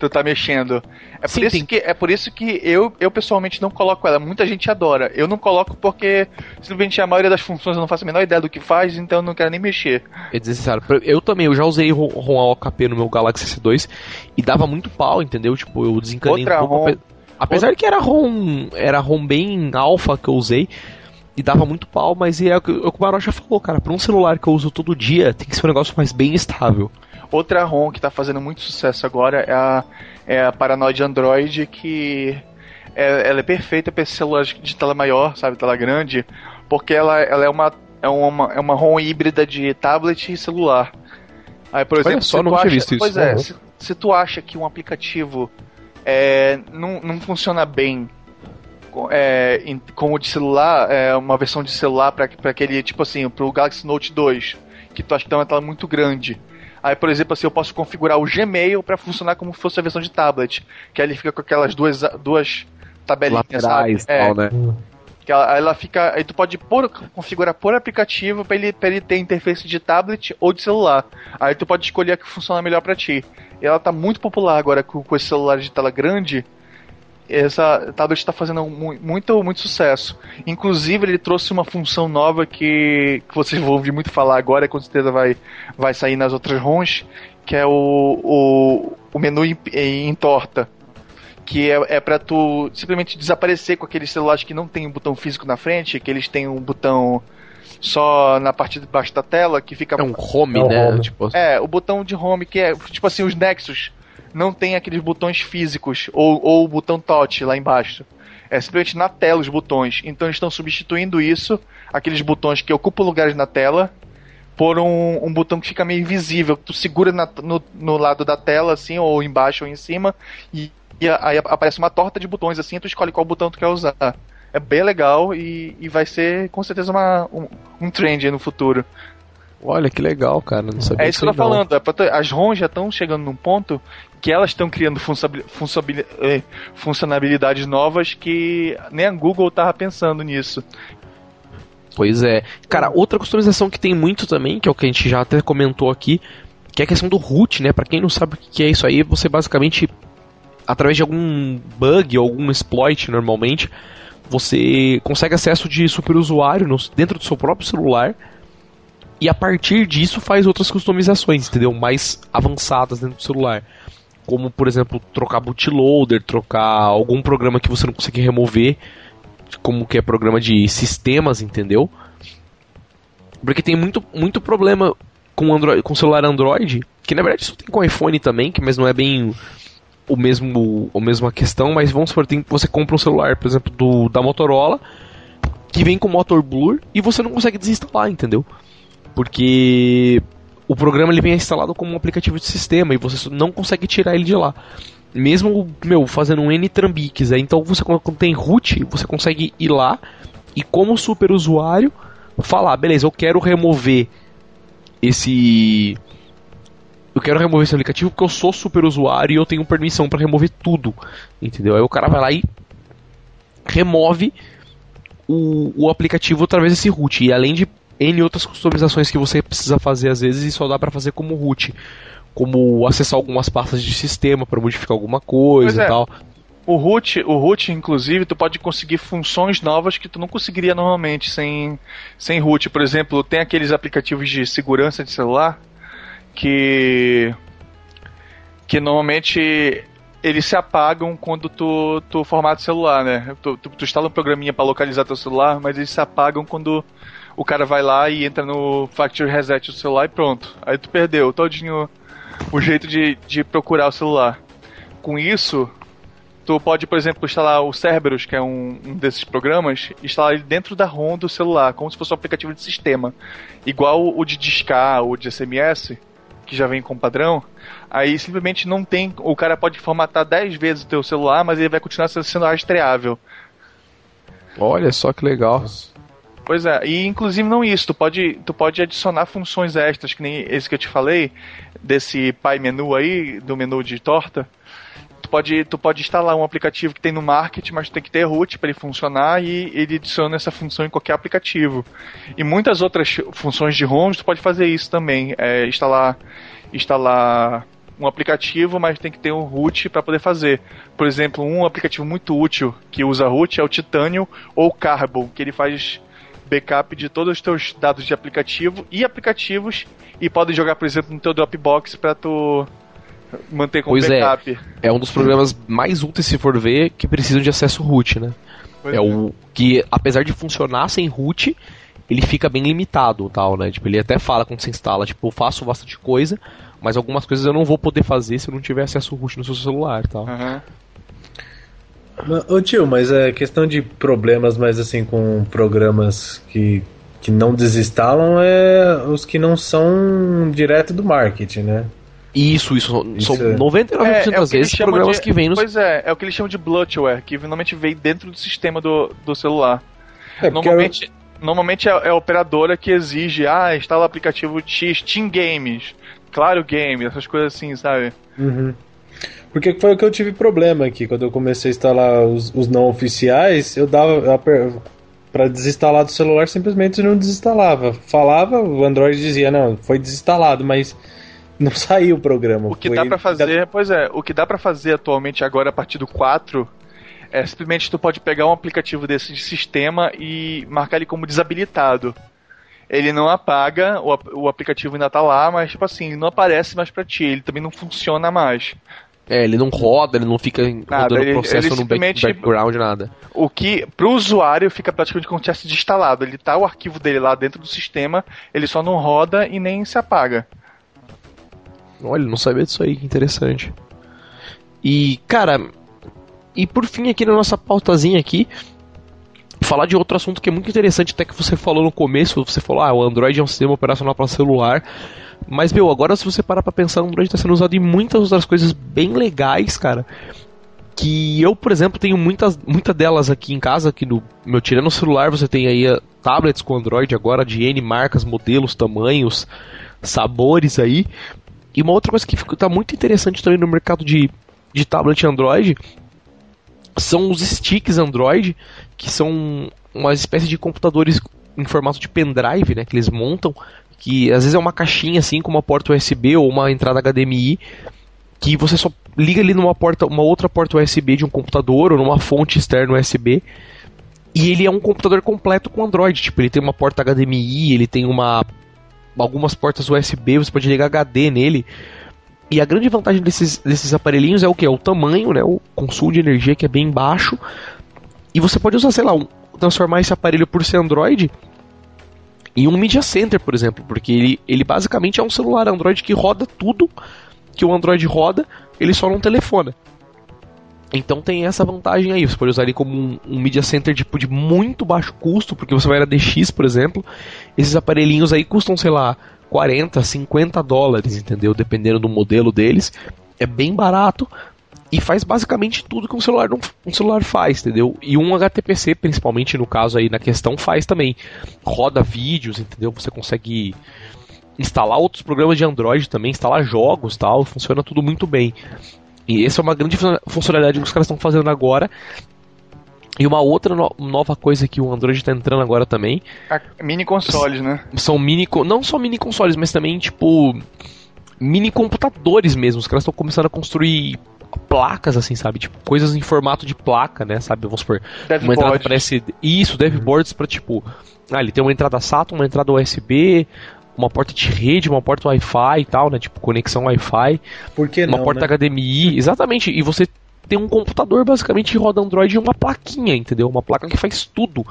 tu tá mexendo. É por, Sim, isso, que, é por isso que eu, eu pessoalmente não coloco ela. Muita gente adora. Eu não coloco porque simplesmente a maioria das funções eu não faço a menor ideia do que faz, então eu não quero nem mexer. É desnecessário. Eu também, eu já usei ROM OKP no meu Galaxy S2 e dava muito pau, entendeu? Tipo, eu desencanei Outra um pouco. ROM... Apesar Outra... de que era ROM, era ROM bem alfa que eu usei, e dava muito pau, mas é o que o Baró já falou, cara, para um celular que eu uso todo dia, tem que ser um negócio mais bem estável. Outra ROM que está fazendo muito sucesso agora é a, é a Paranoid Android, que é, ela é perfeita para esse celular de tela maior, sabe, tela grande, porque ela, ela é, uma, é, uma, é uma ROM híbrida de tablet e celular. Aí, por exemplo, Olha só, não acha, visto pois isso. é, se, se, tu acha que um aplicativo é, não, não funciona bem é, em, como de celular, é uma versão de celular para aquele, tipo assim, pro Galaxy Note 2, que tu acha que tem uma tela muito grande. Aí, por exemplo, assim, eu posso configurar o Gmail para funcionar como se fosse a versão de tablet. Que aí ele fica com aquelas duas, duas tabelinhas, Laterais, sabe? É, tal, né? Que ela, ela, fica. Aí tu pode pôr, configurar por aplicativo para ele, pra ele ter interface de tablet ou de celular. Aí tu pode escolher a que funciona melhor para ti. E ela tá muito popular agora com, com esse celular de tela grande essa tablet está fazendo muito, muito sucesso. Inclusive, ele trouxe uma função nova que, que vocês vão ouvir muito falar agora, e com certeza vai, vai sair nas outras ROMs, que é o, o, o menu em, em torta. Que é, é para tu simplesmente desaparecer com aqueles celulares que não tem um botão físico na frente, que eles têm um botão só na parte de baixo da tela, que fica. É um home, é né? Home. Tipo... É, o botão de home, que é tipo assim, os Nexus não tem aqueles botões físicos, ou, ou o botão touch lá embaixo. É simplesmente na tela os botões. Então eles estão substituindo isso, aqueles botões que ocupam lugares na tela, por um, um botão que fica meio invisível. Tu segura na, no, no, lado da tela, assim, ou embaixo ou em cima, e, e aí aparece uma torta de botões assim, e tu escolhe qual botão tu quer usar. É bem legal e, e vai ser com certeza uma, um, um trend no futuro. Olha que legal, cara. Não sabia é isso que eu tô falando. É as ROMs já estão chegando num ponto que elas estão criando funcionalidades novas que nem a Google tava pensando nisso. Pois é. Cara, outra customização que tem muito também, que é o que a gente já até comentou aqui, que é a questão do root, né? Para quem não sabe o que é isso aí, você basicamente através de algum bug ou algum exploit normalmente, você consegue acesso de superusuário dentro do seu próprio celular e a partir disso faz outras customizações, entendeu? Mais avançadas dentro do celular. Como, por exemplo, trocar bootloader, trocar algum programa que você não consegue remover, como que é programa de sistemas, entendeu? Porque tem muito, muito problema com Android, com celular Android, que na verdade isso tem com iPhone também, que mas não é bem o mesmo a mesma questão, mas vamos supor, tem, você compra um celular, por exemplo, do da Motorola, que vem com motor blur e você não consegue desinstalar, entendeu? Porque o programa ele vem instalado como um aplicativo de sistema e você não consegue tirar ele de lá. Mesmo, meu, fazendo um N trambiques, então você quando tem root, você consegue ir lá e como super usuário falar, beleza, eu quero remover esse eu quero remover esse aplicativo porque eu sou super usuário e eu tenho permissão para remover tudo, entendeu? Aí o cara vai lá e remove o, o aplicativo através desse root e além de N outras customizações que você precisa fazer às vezes e só dá para fazer como root. Como acessar algumas pastas de sistema para modificar alguma coisa e é. tal. O root, o root, inclusive, tu pode conseguir funções novas que tu não conseguiria normalmente sem, sem root. Por exemplo, tem aqueles aplicativos de segurança de celular que que normalmente eles se apagam quando tu, tu formata o celular, né? Tu, tu, tu instala um programinha para localizar teu celular, mas eles se apagam quando o cara vai lá e entra no Factory Reset do celular e pronto. Aí tu perdeu todinho o jeito de, de procurar o celular. Com isso, tu pode, por exemplo, instalar o Cerberus, que é um, um, desses programas, instalar ele dentro da ROM do celular, como se fosse um aplicativo de sistema. Igual o de discar, ou de SMS, que já vem com padrão. Aí simplesmente não tem. O cara pode formatar 10 vezes o teu celular, mas ele vai continuar sendo rastreável. Olha só que legal. Pois é, e inclusive não isso, tu pode, tu pode adicionar funções extras, que nem esse que eu te falei, desse Pai Menu aí, do menu de torta. Tu pode, tu pode instalar um aplicativo que tem no Market, mas tu tem que ter root para ele funcionar e ele adiciona essa função em qualquer aplicativo. E muitas outras funções de home tu pode fazer isso também, é instalar, instalar um aplicativo, mas tem que ter um root para poder fazer. Por exemplo, um aplicativo muito útil que usa root é o Titanium ou o Carbon, que ele faz backup de todos os teus dados de aplicativo e aplicativos e pode jogar, por exemplo, no teu Dropbox para tu manter como pois é. backup. É, é um dos programas mais úteis se for ver que precisam de acesso root, né? Pois é, é o que apesar de funcionar sem root, ele fica bem limitado, tal, né? Tipo, ele até fala quando você instala, tipo, eu faço bastante coisa, mas algumas coisas eu não vou poder fazer se eu não tiver acesso root no seu celular, tal. Uhum. Ô tio, mas é questão de problemas, mas assim, com programas que, que não desinstalam é os que não são direto do marketing, né? Isso, isso. isso são é... 99% é, é das vezes programas de, que vêm nos. Pois é, é o que eles chamam de bloatware, que normalmente vem dentro do sistema do, do celular. É, normalmente, eu... normalmente é, é, a operadora que exige, ah, instala o aplicativo X, Team Games, Claro Game, essas coisas assim, sabe? Uhum. Porque foi o que eu tive problema aqui. Quando eu comecei a instalar os, os não oficiais, eu dava. para desinstalar do celular simplesmente não desinstalava. Falava, o Android dizia, não, foi desinstalado, mas não saiu o programa. O que foi... dá para fazer, pois é, o que dá para fazer atualmente agora a partir do 4 é simplesmente tu pode pegar um aplicativo desse de sistema e marcar ele como desabilitado. ele não apaga, o, o aplicativo ainda tá lá, mas tipo assim, não aparece mais pra ti, ele também não funciona mais. É, ele não roda, ele não fica nada, rodando ele, processo ele no back, background, nada. O que pro usuário fica praticamente como se tivesse instalado. Ele tá o arquivo dele lá dentro do sistema, ele só não roda e nem se apaga. Olha, não sabia disso aí, que interessante. E, cara, e por fim aqui na nossa pautazinha aqui, falar de outro assunto que é muito interessante, até que você falou no começo, você falou, ah, o Android é um sistema operacional para celular. Mas, meu, agora se você parar pra pensar, o Android está sendo usado em muitas outras coisas bem legais, cara. Que eu, por exemplo, tenho muitas, muitas delas aqui em casa, que no meu tirando o celular você tem aí uh, tablets com Android agora de N marcas, modelos, tamanhos, sabores aí. E uma outra coisa que está muito interessante também no mercado de, de tablet Android são os sticks Android, que são uma espécie de computadores em formato de pendrive, né, que eles montam que às vezes é uma caixinha assim com uma porta USB ou uma entrada HDMI que você só liga ali numa porta, uma outra porta USB de um computador ou numa fonte externa USB. E ele é um computador completo com Android, tipo, ele tem uma porta HDMI, ele tem uma algumas portas USB, você pode ligar HD nele. E a grande vantagem desses, desses aparelhinhos é o que? É o tamanho, né? O consumo de energia que é bem baixo. E você pode usar, sei lá, um, transformar esse aparelho por ser Android em um Media Center, por exemplo, porque ele, ele basicamente é um celular Android que roda tudo que o Android roda, ele só não telefona. Então tem essa vantagem aí, você pode usar ele como um, um Media Center tipo, de muito baixo custo, porque você vai na DX, por exemplo, esses aparelhinhos aí custam, sei lá, 40, 50 dólares, entendeu? Dependendo do modelo deles. É bem barato, e faz basicamente tudo que um celular, não, um celular faz, entendeu? E um HTPC, principalmente no caso aí na questão, faz também. Roda vídeos, entendeu? Você consegue instalar outros programas de Android também, instalar jogos tal, funciona tudo muito bem. E essa é uma grande funcionalidade que os caras estão fazendo agora. E uma outra no nova coisa que o Android está entrando agora também. A mini consoles, né? São mini. Não só mini consoles, mas também, tipo. Mini computadores mesmo. Os caras estão começando a construir placas, assim, sabe? Tipo, coisas em formato de placa, né? Sabe? Vamos supor. Dev uma entrada parece. Isso, devboards pra tipo. Ah, ele tem uma entrada SATA, uma entrada USB, uma porta de rede, uma porta Wi-Fi e tal, né? Tipo, conexão Wi-Fi. Por que Uma não, porta né? HDMI, exatamente. E você tem um computador basicamente que roda Android e uma plaquinha, entendeu? Uma placa que faz tudo.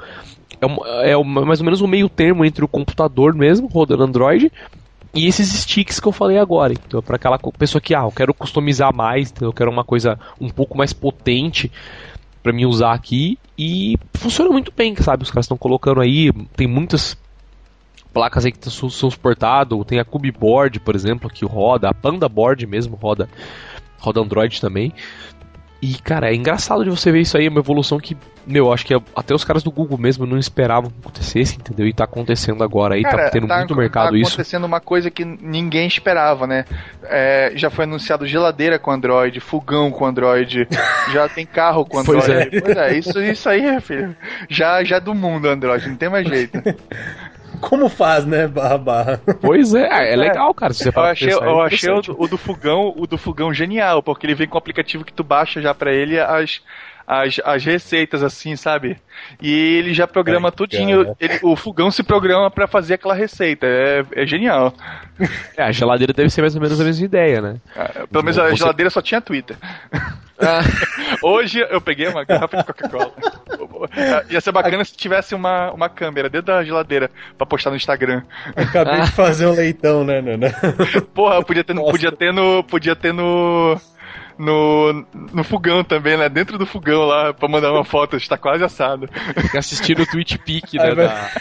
É, uma, é uma, mais ou menos um meio termo entre o computador mesmo, rodando Android, e esses sticks que eu falei agora, então para aquela pessoa que ah, eu quero customizar mais, então eu quero uma coisa um pouco mais potente para mim usar aqui. E funciona muito bem, sabe? Os caras estão colocando aí, tem muitas placas aí que são suportado, tem a Cubeboard, por exemplo, que roda, a Panda Board mesmo roda, roda Android também. E, cara, é engraçado de você ver isso aí, é uma evolução que, meu, acho que até os caras do Google mesmo não esperavam que acontecesse, entendeu? E tá acontecendo agora aí, tá Cara, tá tendo tá, muito mercado tá isso. Tá acontecendo uma coisa que ninguém esperava, né? É, já foi anunciado geladeira com Android, fogão com Android, já tem carro com Android. Pois é, pois é isso, isso aí, filho. Já, já é do mundo Android, não tem mais jeito. Como faz, né, barra barra? Pois é, é legal, cara. Se você eu achei, pensar, é eu achei o, do, o do fogão, o do fogão genial, porque ele vem com o aplicativo que tu baixa já pra ele as, as, as receitas, assim, sabe? E ele já programa Ai, tudinho. Ele, o fogão se programa para fazer aquela receita. É, é genial. É, a geladeira deve ser mais ou menos a mesma ideia, né? É, pelo menos a Você- geladeira só tinha Twitter. Ah, Hoje eu peguei uma garrafa de Coca-Cola. Ia ser bacana se tivesse uma, uma câmera dentro da geladeira pra postar no Instagram. Acabei de fazer um leitão, né, Nana? Porra, podia ter, no- podia ter no. Podia ter no. No, no fogão também, né? Dentro do fogão lá, pra mandar uma foto, está quase assado. fica assistindo o Twitch Peak, né? Vai- da-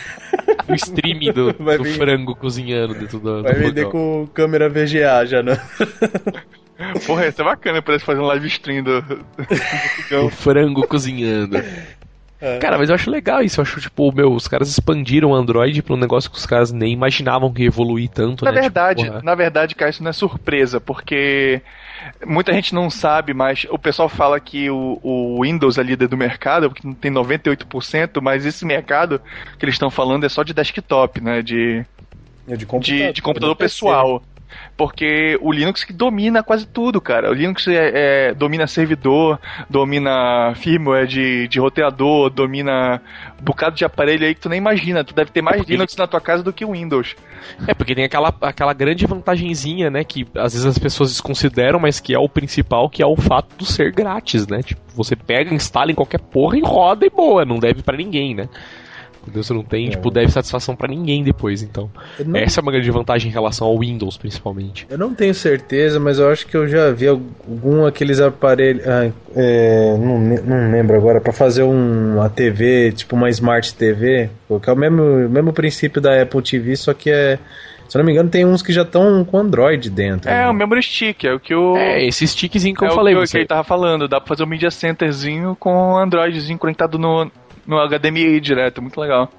do streaming do, do vir- frango cozinhando dentro do, Vai do vender fogão. com câmera VGA já, né? Porra, ia ser bacana pra eles fazerem um live stream do, do O fogão. frango cozinhando. É. Cara, mas eu acho legal isso. Eu acho, tipo, meu, os caras expandiram o Android pra um negócio que os caras nem imaginavam que ia evoluir tanto, Na né? verdade, Tipo, na verdade, cara, isso não é surpresa, porque muita gente não sabe, mas o pessoal fala que o, o Windows é líder do mercado, porque tem 98%, mas esse mercado que eles estão falando é só de desktop, né? De, É de de, de computador pessoal. Porque o Linux que domina quase tudo, cara. O Linux é, é, domina servidor, domina firmware de, de roteador, domina um bocado de aparelho aí que tu nem imagina. Tu deve ter mais porque... Linux na tua casa do que o Windows. É, porque tem aquela, aquela grande vantagenzinha, né? Que às vezes as pessoas desconsideram, mas que é o principal, que é o fato do ser grátis, né? Tipo, você pega, instala em qualquer porra e roda e boa, não deve para ninguém, né? Entendeu? Você não tem, é. tipo, deve satisfação para ninguém depois, então. Não... Essa é uma grande vantagem em relação ao Windows, principalmente. Eu não tenho certeza, mas eu acho que eu já vi algum aqueles aparelhos. Ah, é, não, não lembro agora, para fazer um, uma TV, tipo uma Smart TV, que é o mesmo, mesmo princípio da Apple TV, só que é. Se eu não me engano, tem uns que já estão com Android dentro. É, né? o memory stick, é o que o. É, esse stickzinho que é eu falei. É o que, você... que ele tava falando, dá pra fazer um Media Centerzinho com Androidzinho conectado no, no HDMI direto, muito legal.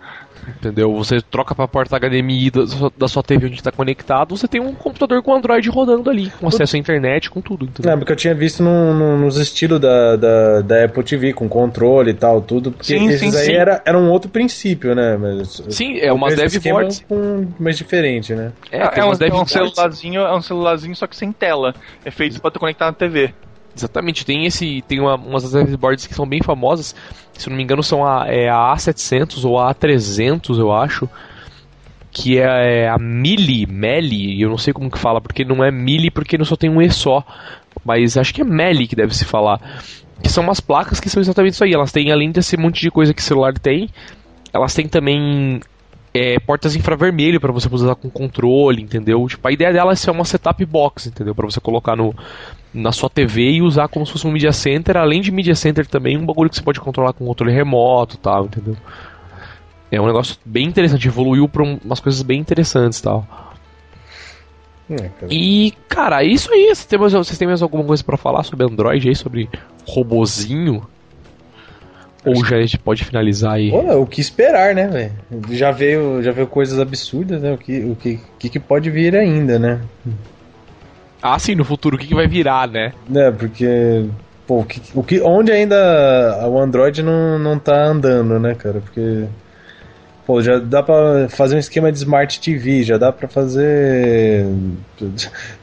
Entendeu? Você troca pra porta HDMI da sua, da sua TV onde está conectado, você tem um computador com Android rodando ali, com acesso à internet, com tudo. Entendeu? É, porque eu tinha visto no, no, nos estilos da, da, da, Apple TV, com controle e tal, tudo, porque sim, esses sim, aí sim. Era, era um outro princípio, né? Mas, sim, é umas dev boards. Com, mais diferente, né? É, é, é um, é um celularzinho, é um celularzinho, só que sem tela. É feito para tu conectar na TV. Exatamente, tem esse. Tem uma, umas boards que são bem famosas. Se não me engano, são a, é a A700 ou a A300, eu acho. Que é, é a Mili, Meli, eu não sei como que fala, porque não é Mili porque não só tem um E só. Mas acho que é Meli que deve se falar. Que são umas placas que são exatamente isso aí. Elas têm, além desse monte de coisa que o celular tem, elas têm também é, portas infravermelho para você usar com controle, entendeu? Tipo, a ideia dela é ser uma setup box, entendeu? Para você colocar no, na sua TV e usar como se fosse um media center, além de media center também um bagulho que você pode controlar com controle remoto, tal, entendeu? É um negócio bem interessante, evoluiu para umas coisas bem interessantes, tal. É, e, cara, é isso aí. Vocês têm mais, vocês têm mais alguma coisa para falar sobre Android aí, sobre robozinho? Ou já a gente pode finalizar aí? Pô, o que esperar, né, velho? Já veio, já veio coisas absurdas, né? O que, o que, que, que pode vir ainda, né? Ah, sim, no futuro, o que, que vai virar, né? É, porque. Pô, o que, o que, onde ainda o Android não, não tá andando, né, cara? Porque. Pô, já dá pra fazer um esquema de Smart TV, já dá pra fazer.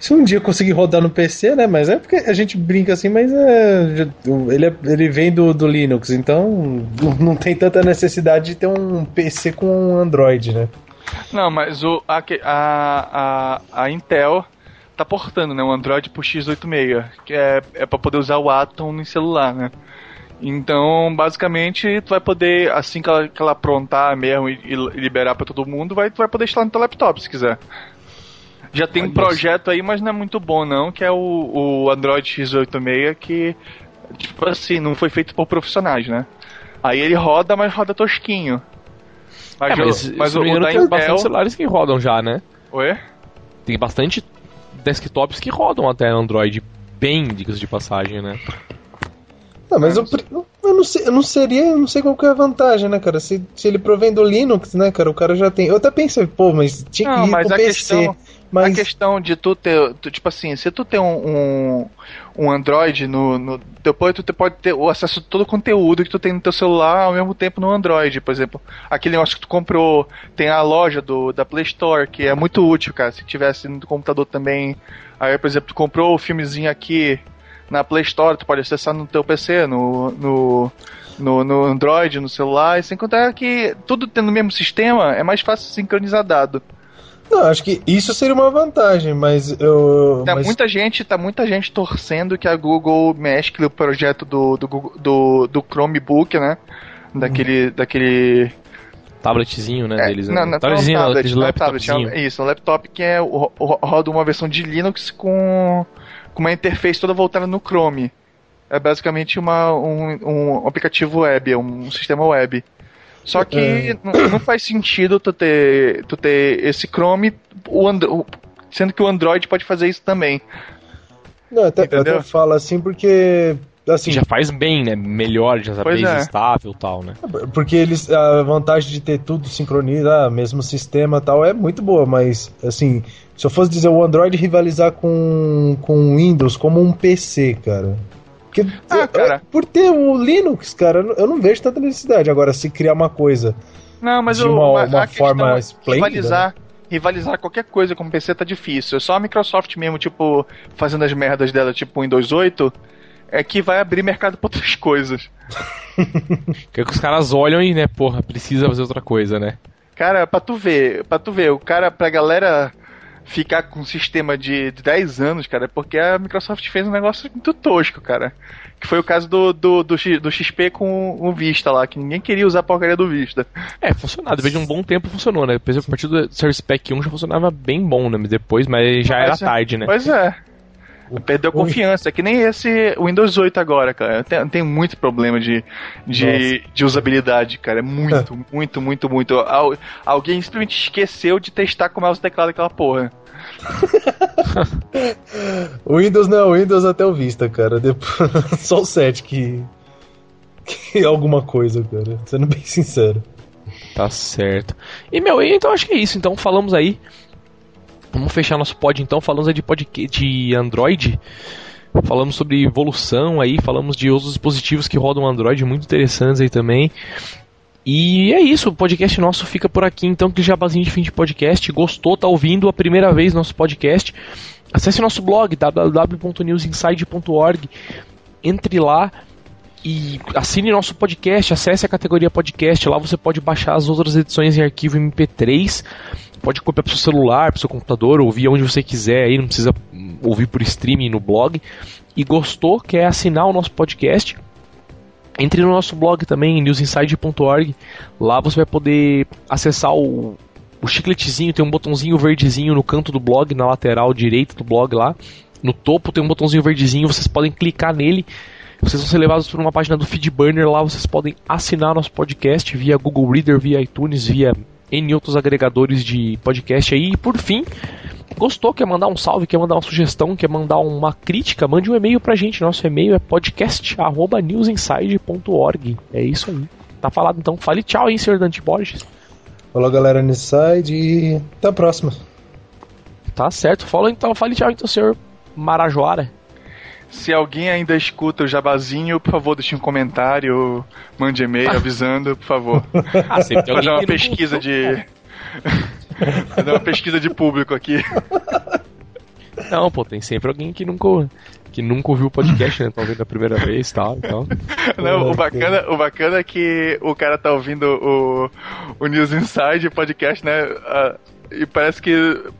Se um dia conseguir rodar no PC, né? Mas é porque a gente brinca assim, mas é, ele, é, ele vem do, do Linux, então não tem tanta necessidade de ter um PC com um Android, né? Não, mas o, a, a, a, a Intel tá portando, né? O Android pro x86, que é, é pra poder usar o Atom no celular, né? Então, basicamente, tu vai poder, assim que ela, que ela aprontar mesmo e, e liberar para todo mundo, vai, tu vai poder instalar no teu laptop se quiser. Já tem um projeto aí, mas não é muito bom não, que é o, o Android X86 que, tipo assim, não foi feito por profissionais, né? Aí ele roda, mas roda tosquinho. Mas, é, mas, o, mas o, o da tem Intel... bastante celulares que rodam já, né? Oi? Tem bastante desktops que rodam até Android bem, dicas de passagem, né? Não, mas eu, eu, não sei, eu não seria, eu não sei qual que é a vantagem, né, cara? Se, se ele provém do Linux, né, cara, o cara já tem. Eu até pensei, pô, mas tinha que não, ir mas pro a PC. Questão, mas... A questão de tu ter, tu, tipo assim, se tu tem um, um, um Android no, no, depois tu pode ter o acesso a todo o conteúdo que tu tem no teu celular ao mesmo tempo no Android, por exemplo. Aquele negócio que tu comprou, tem a loja do, da Play Store, que é muito útil, cara, se tivesse no computador também. Aí, por exemplo, tu comprou o filmezinho aqui, na Play Store, tu pode acessar no teu PC, no, no, no, no Android, no celular, e sem contar que tudo tendo o mesmo sistema, é mais fácil sincronizar dado. Não, acho que isso seria uma vantagem, mas eu. Tá mas... muita gente, tá muita gente torcendo que a Google mescle o projeto do, do, do, do Chromebook, né? Daquele. Hum. daquele tabletzinho, né, é, deles. Não, né? tabletzinho, não, tablet, não, tablet, é, isso, um laptop que é roda uma versão de Linux com com uma interface toda voltada no Chrome. É basicamente uma, um, um aplicativo web, é um sistema web. Só que é. não faz sentido tu ter, tu ter esse Chrome, o Andro sendo que o Android pode fazer isso também. Não, até, até falo assim porque assim, já faz bem, né? Melhor, já sabe, é. estável e tal, né? Porque eles a vantagem de ter tudo sincronizado, ah, mesmo sistema tal, é muito boa, mas assim, se eu fosse dizer o Android rivalizar com com o Windows como um PC, cara. Porque, ah, cara. por ter o Linux, cara, eu não vejo tanta necessidade. Agora, se criar uma coisa não, mas de uma, uma forma esplêndida... Rivalizar, rivalizar qualquer coisa com o PC tá difícil. É só a Microsoft mesmo, tipo, fazendo as merdas dela, tipo Windows 8, é que vai abrir mercado pra outras coisas. que é que os caras olham e, né, porra, precisa fazer outra coisa, né? Cara, pra tu ver, pra tu ver, o cara, pra galera ficar com um sistema de, de 10 anos, cara, é porque a Microsoft fez um negócio muito tosco, cara. Que foi o caso do, do, do, do XP com o Vista lá, que ninguém queria usar a porcaria do Vista. É, funcionava. Depois de um bom tempo funcionou, né? Depois, a partir do Service Pack 1 já funcionava bem bom, né? Depois, mas já era é, tarde, né? Pois é. Perdeu confiança, é que nem esse Windows 8 agora, cara. Tem, tem muito problema de, de, de, usabilidade, cara. É muito, muito, muito, muito. Al, alguém simplesmente esqueceu de testar com o mouse e teclado aquela porra. o Windows não é o Windows até o Vista, cara. Depois, só o 7 que, que é alguma coisa, cara. Sendo bem sincero. Tá certo. E meu, então acho que é isso. Então falamos aí Vamos fechar nosso pod então, falamos de, pod, de Android. Falamos sobre evolução aí, falamos de outros dispositivos que rodam Android muito interessantes aí também. E é isso, o podcast nosso fica por aqui, então que jabazinho de fim de podcast. Gostou, tá ouvindo a primeira vez nosso podcast? Acesse nosso blog www.newsinside.org. Entre lá e assine nosso podcast, acesse a categoria podcast, lá você pode baixar as outras edições em arquivo MP3 pode copiar para o seu celular, para o seu computador, ouvir onde você quiser, aí não precisa ouvir por streaming no blog. E gostou, quer assinar o nosso podcast? Entre no nosso blog também, newsinside.org. Lá você vai poder acessar o, o chicletezinho, tem um botãozinho verdezinho no canto do blog, na lateral direita do blog lá. No topo tem um botãozinho verdezinho, vocês podem clicar nele. Vocês vão ser levados para uma página do Feedburner. Lá vocês podem assinar nosso podcast via Google Reader, via iTunes, via em outros agregadores de podcast aí. E por fim, gostou, quer mandar um salve, quer mandar uma sugestão, quer mandar uma crítica, mande um e-mail pra gente. Nosso e-mail é podcast.newsinside.org. É isso aí. Tá falado então. Fale tchau aí, senhor Dante Borges. Falou galera Newside e até a próxima. Tá certo. Fala então, fale tchau então, senhor Marajoara. Se alguém ainda escuta o jabazinho, por favor, deixe um comentário, mande e-mail avisando, por favor. Ah, sempre Fazer uma pesquisa de. Fazer uma pesquisa de público aqui. Não, pô, tem sempre alguém que nunca, que nunca ouviu o podcast, né? Tá ouvindo a primeira vez tal, então. Não, o bacana, o bacana é que o cara tá ouvindo o, o News Inside podcast, né? Uh, e parece que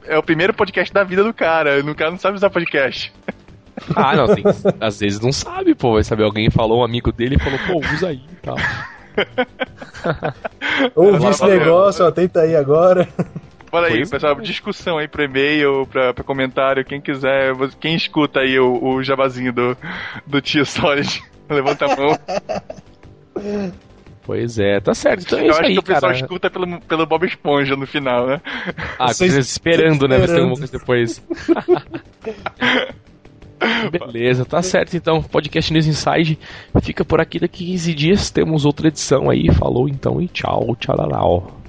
é o primeiro podcast da vida do cara. O cara não sabe usar podcast. Ah, não, tem, às vezes não sabe, pô. Vai saber, alguém falou, um amigo dele falou, pô, usa aí e tal. Ouvi esse negócio, ó, tenta aí agora. Olha aí, pessoal, discussão aí pro e-mail, pra, pra comentário, quem quiser, quem escuta aí o, o jabazinho do, do tio Solid, levanta a mão. Pois é, tá certo. Então é Eu acho aí, que o pessoal cara. escuta pelo, pelo Bob Esponja no final, né? Ah, Vocês esperando, né? Se tem alguma coisa depois. Beleza, tá certo então. Podcast News Inside fica por aqui. Daqui 15 dias temos outra edição aí. Falou então e tchau, tchau.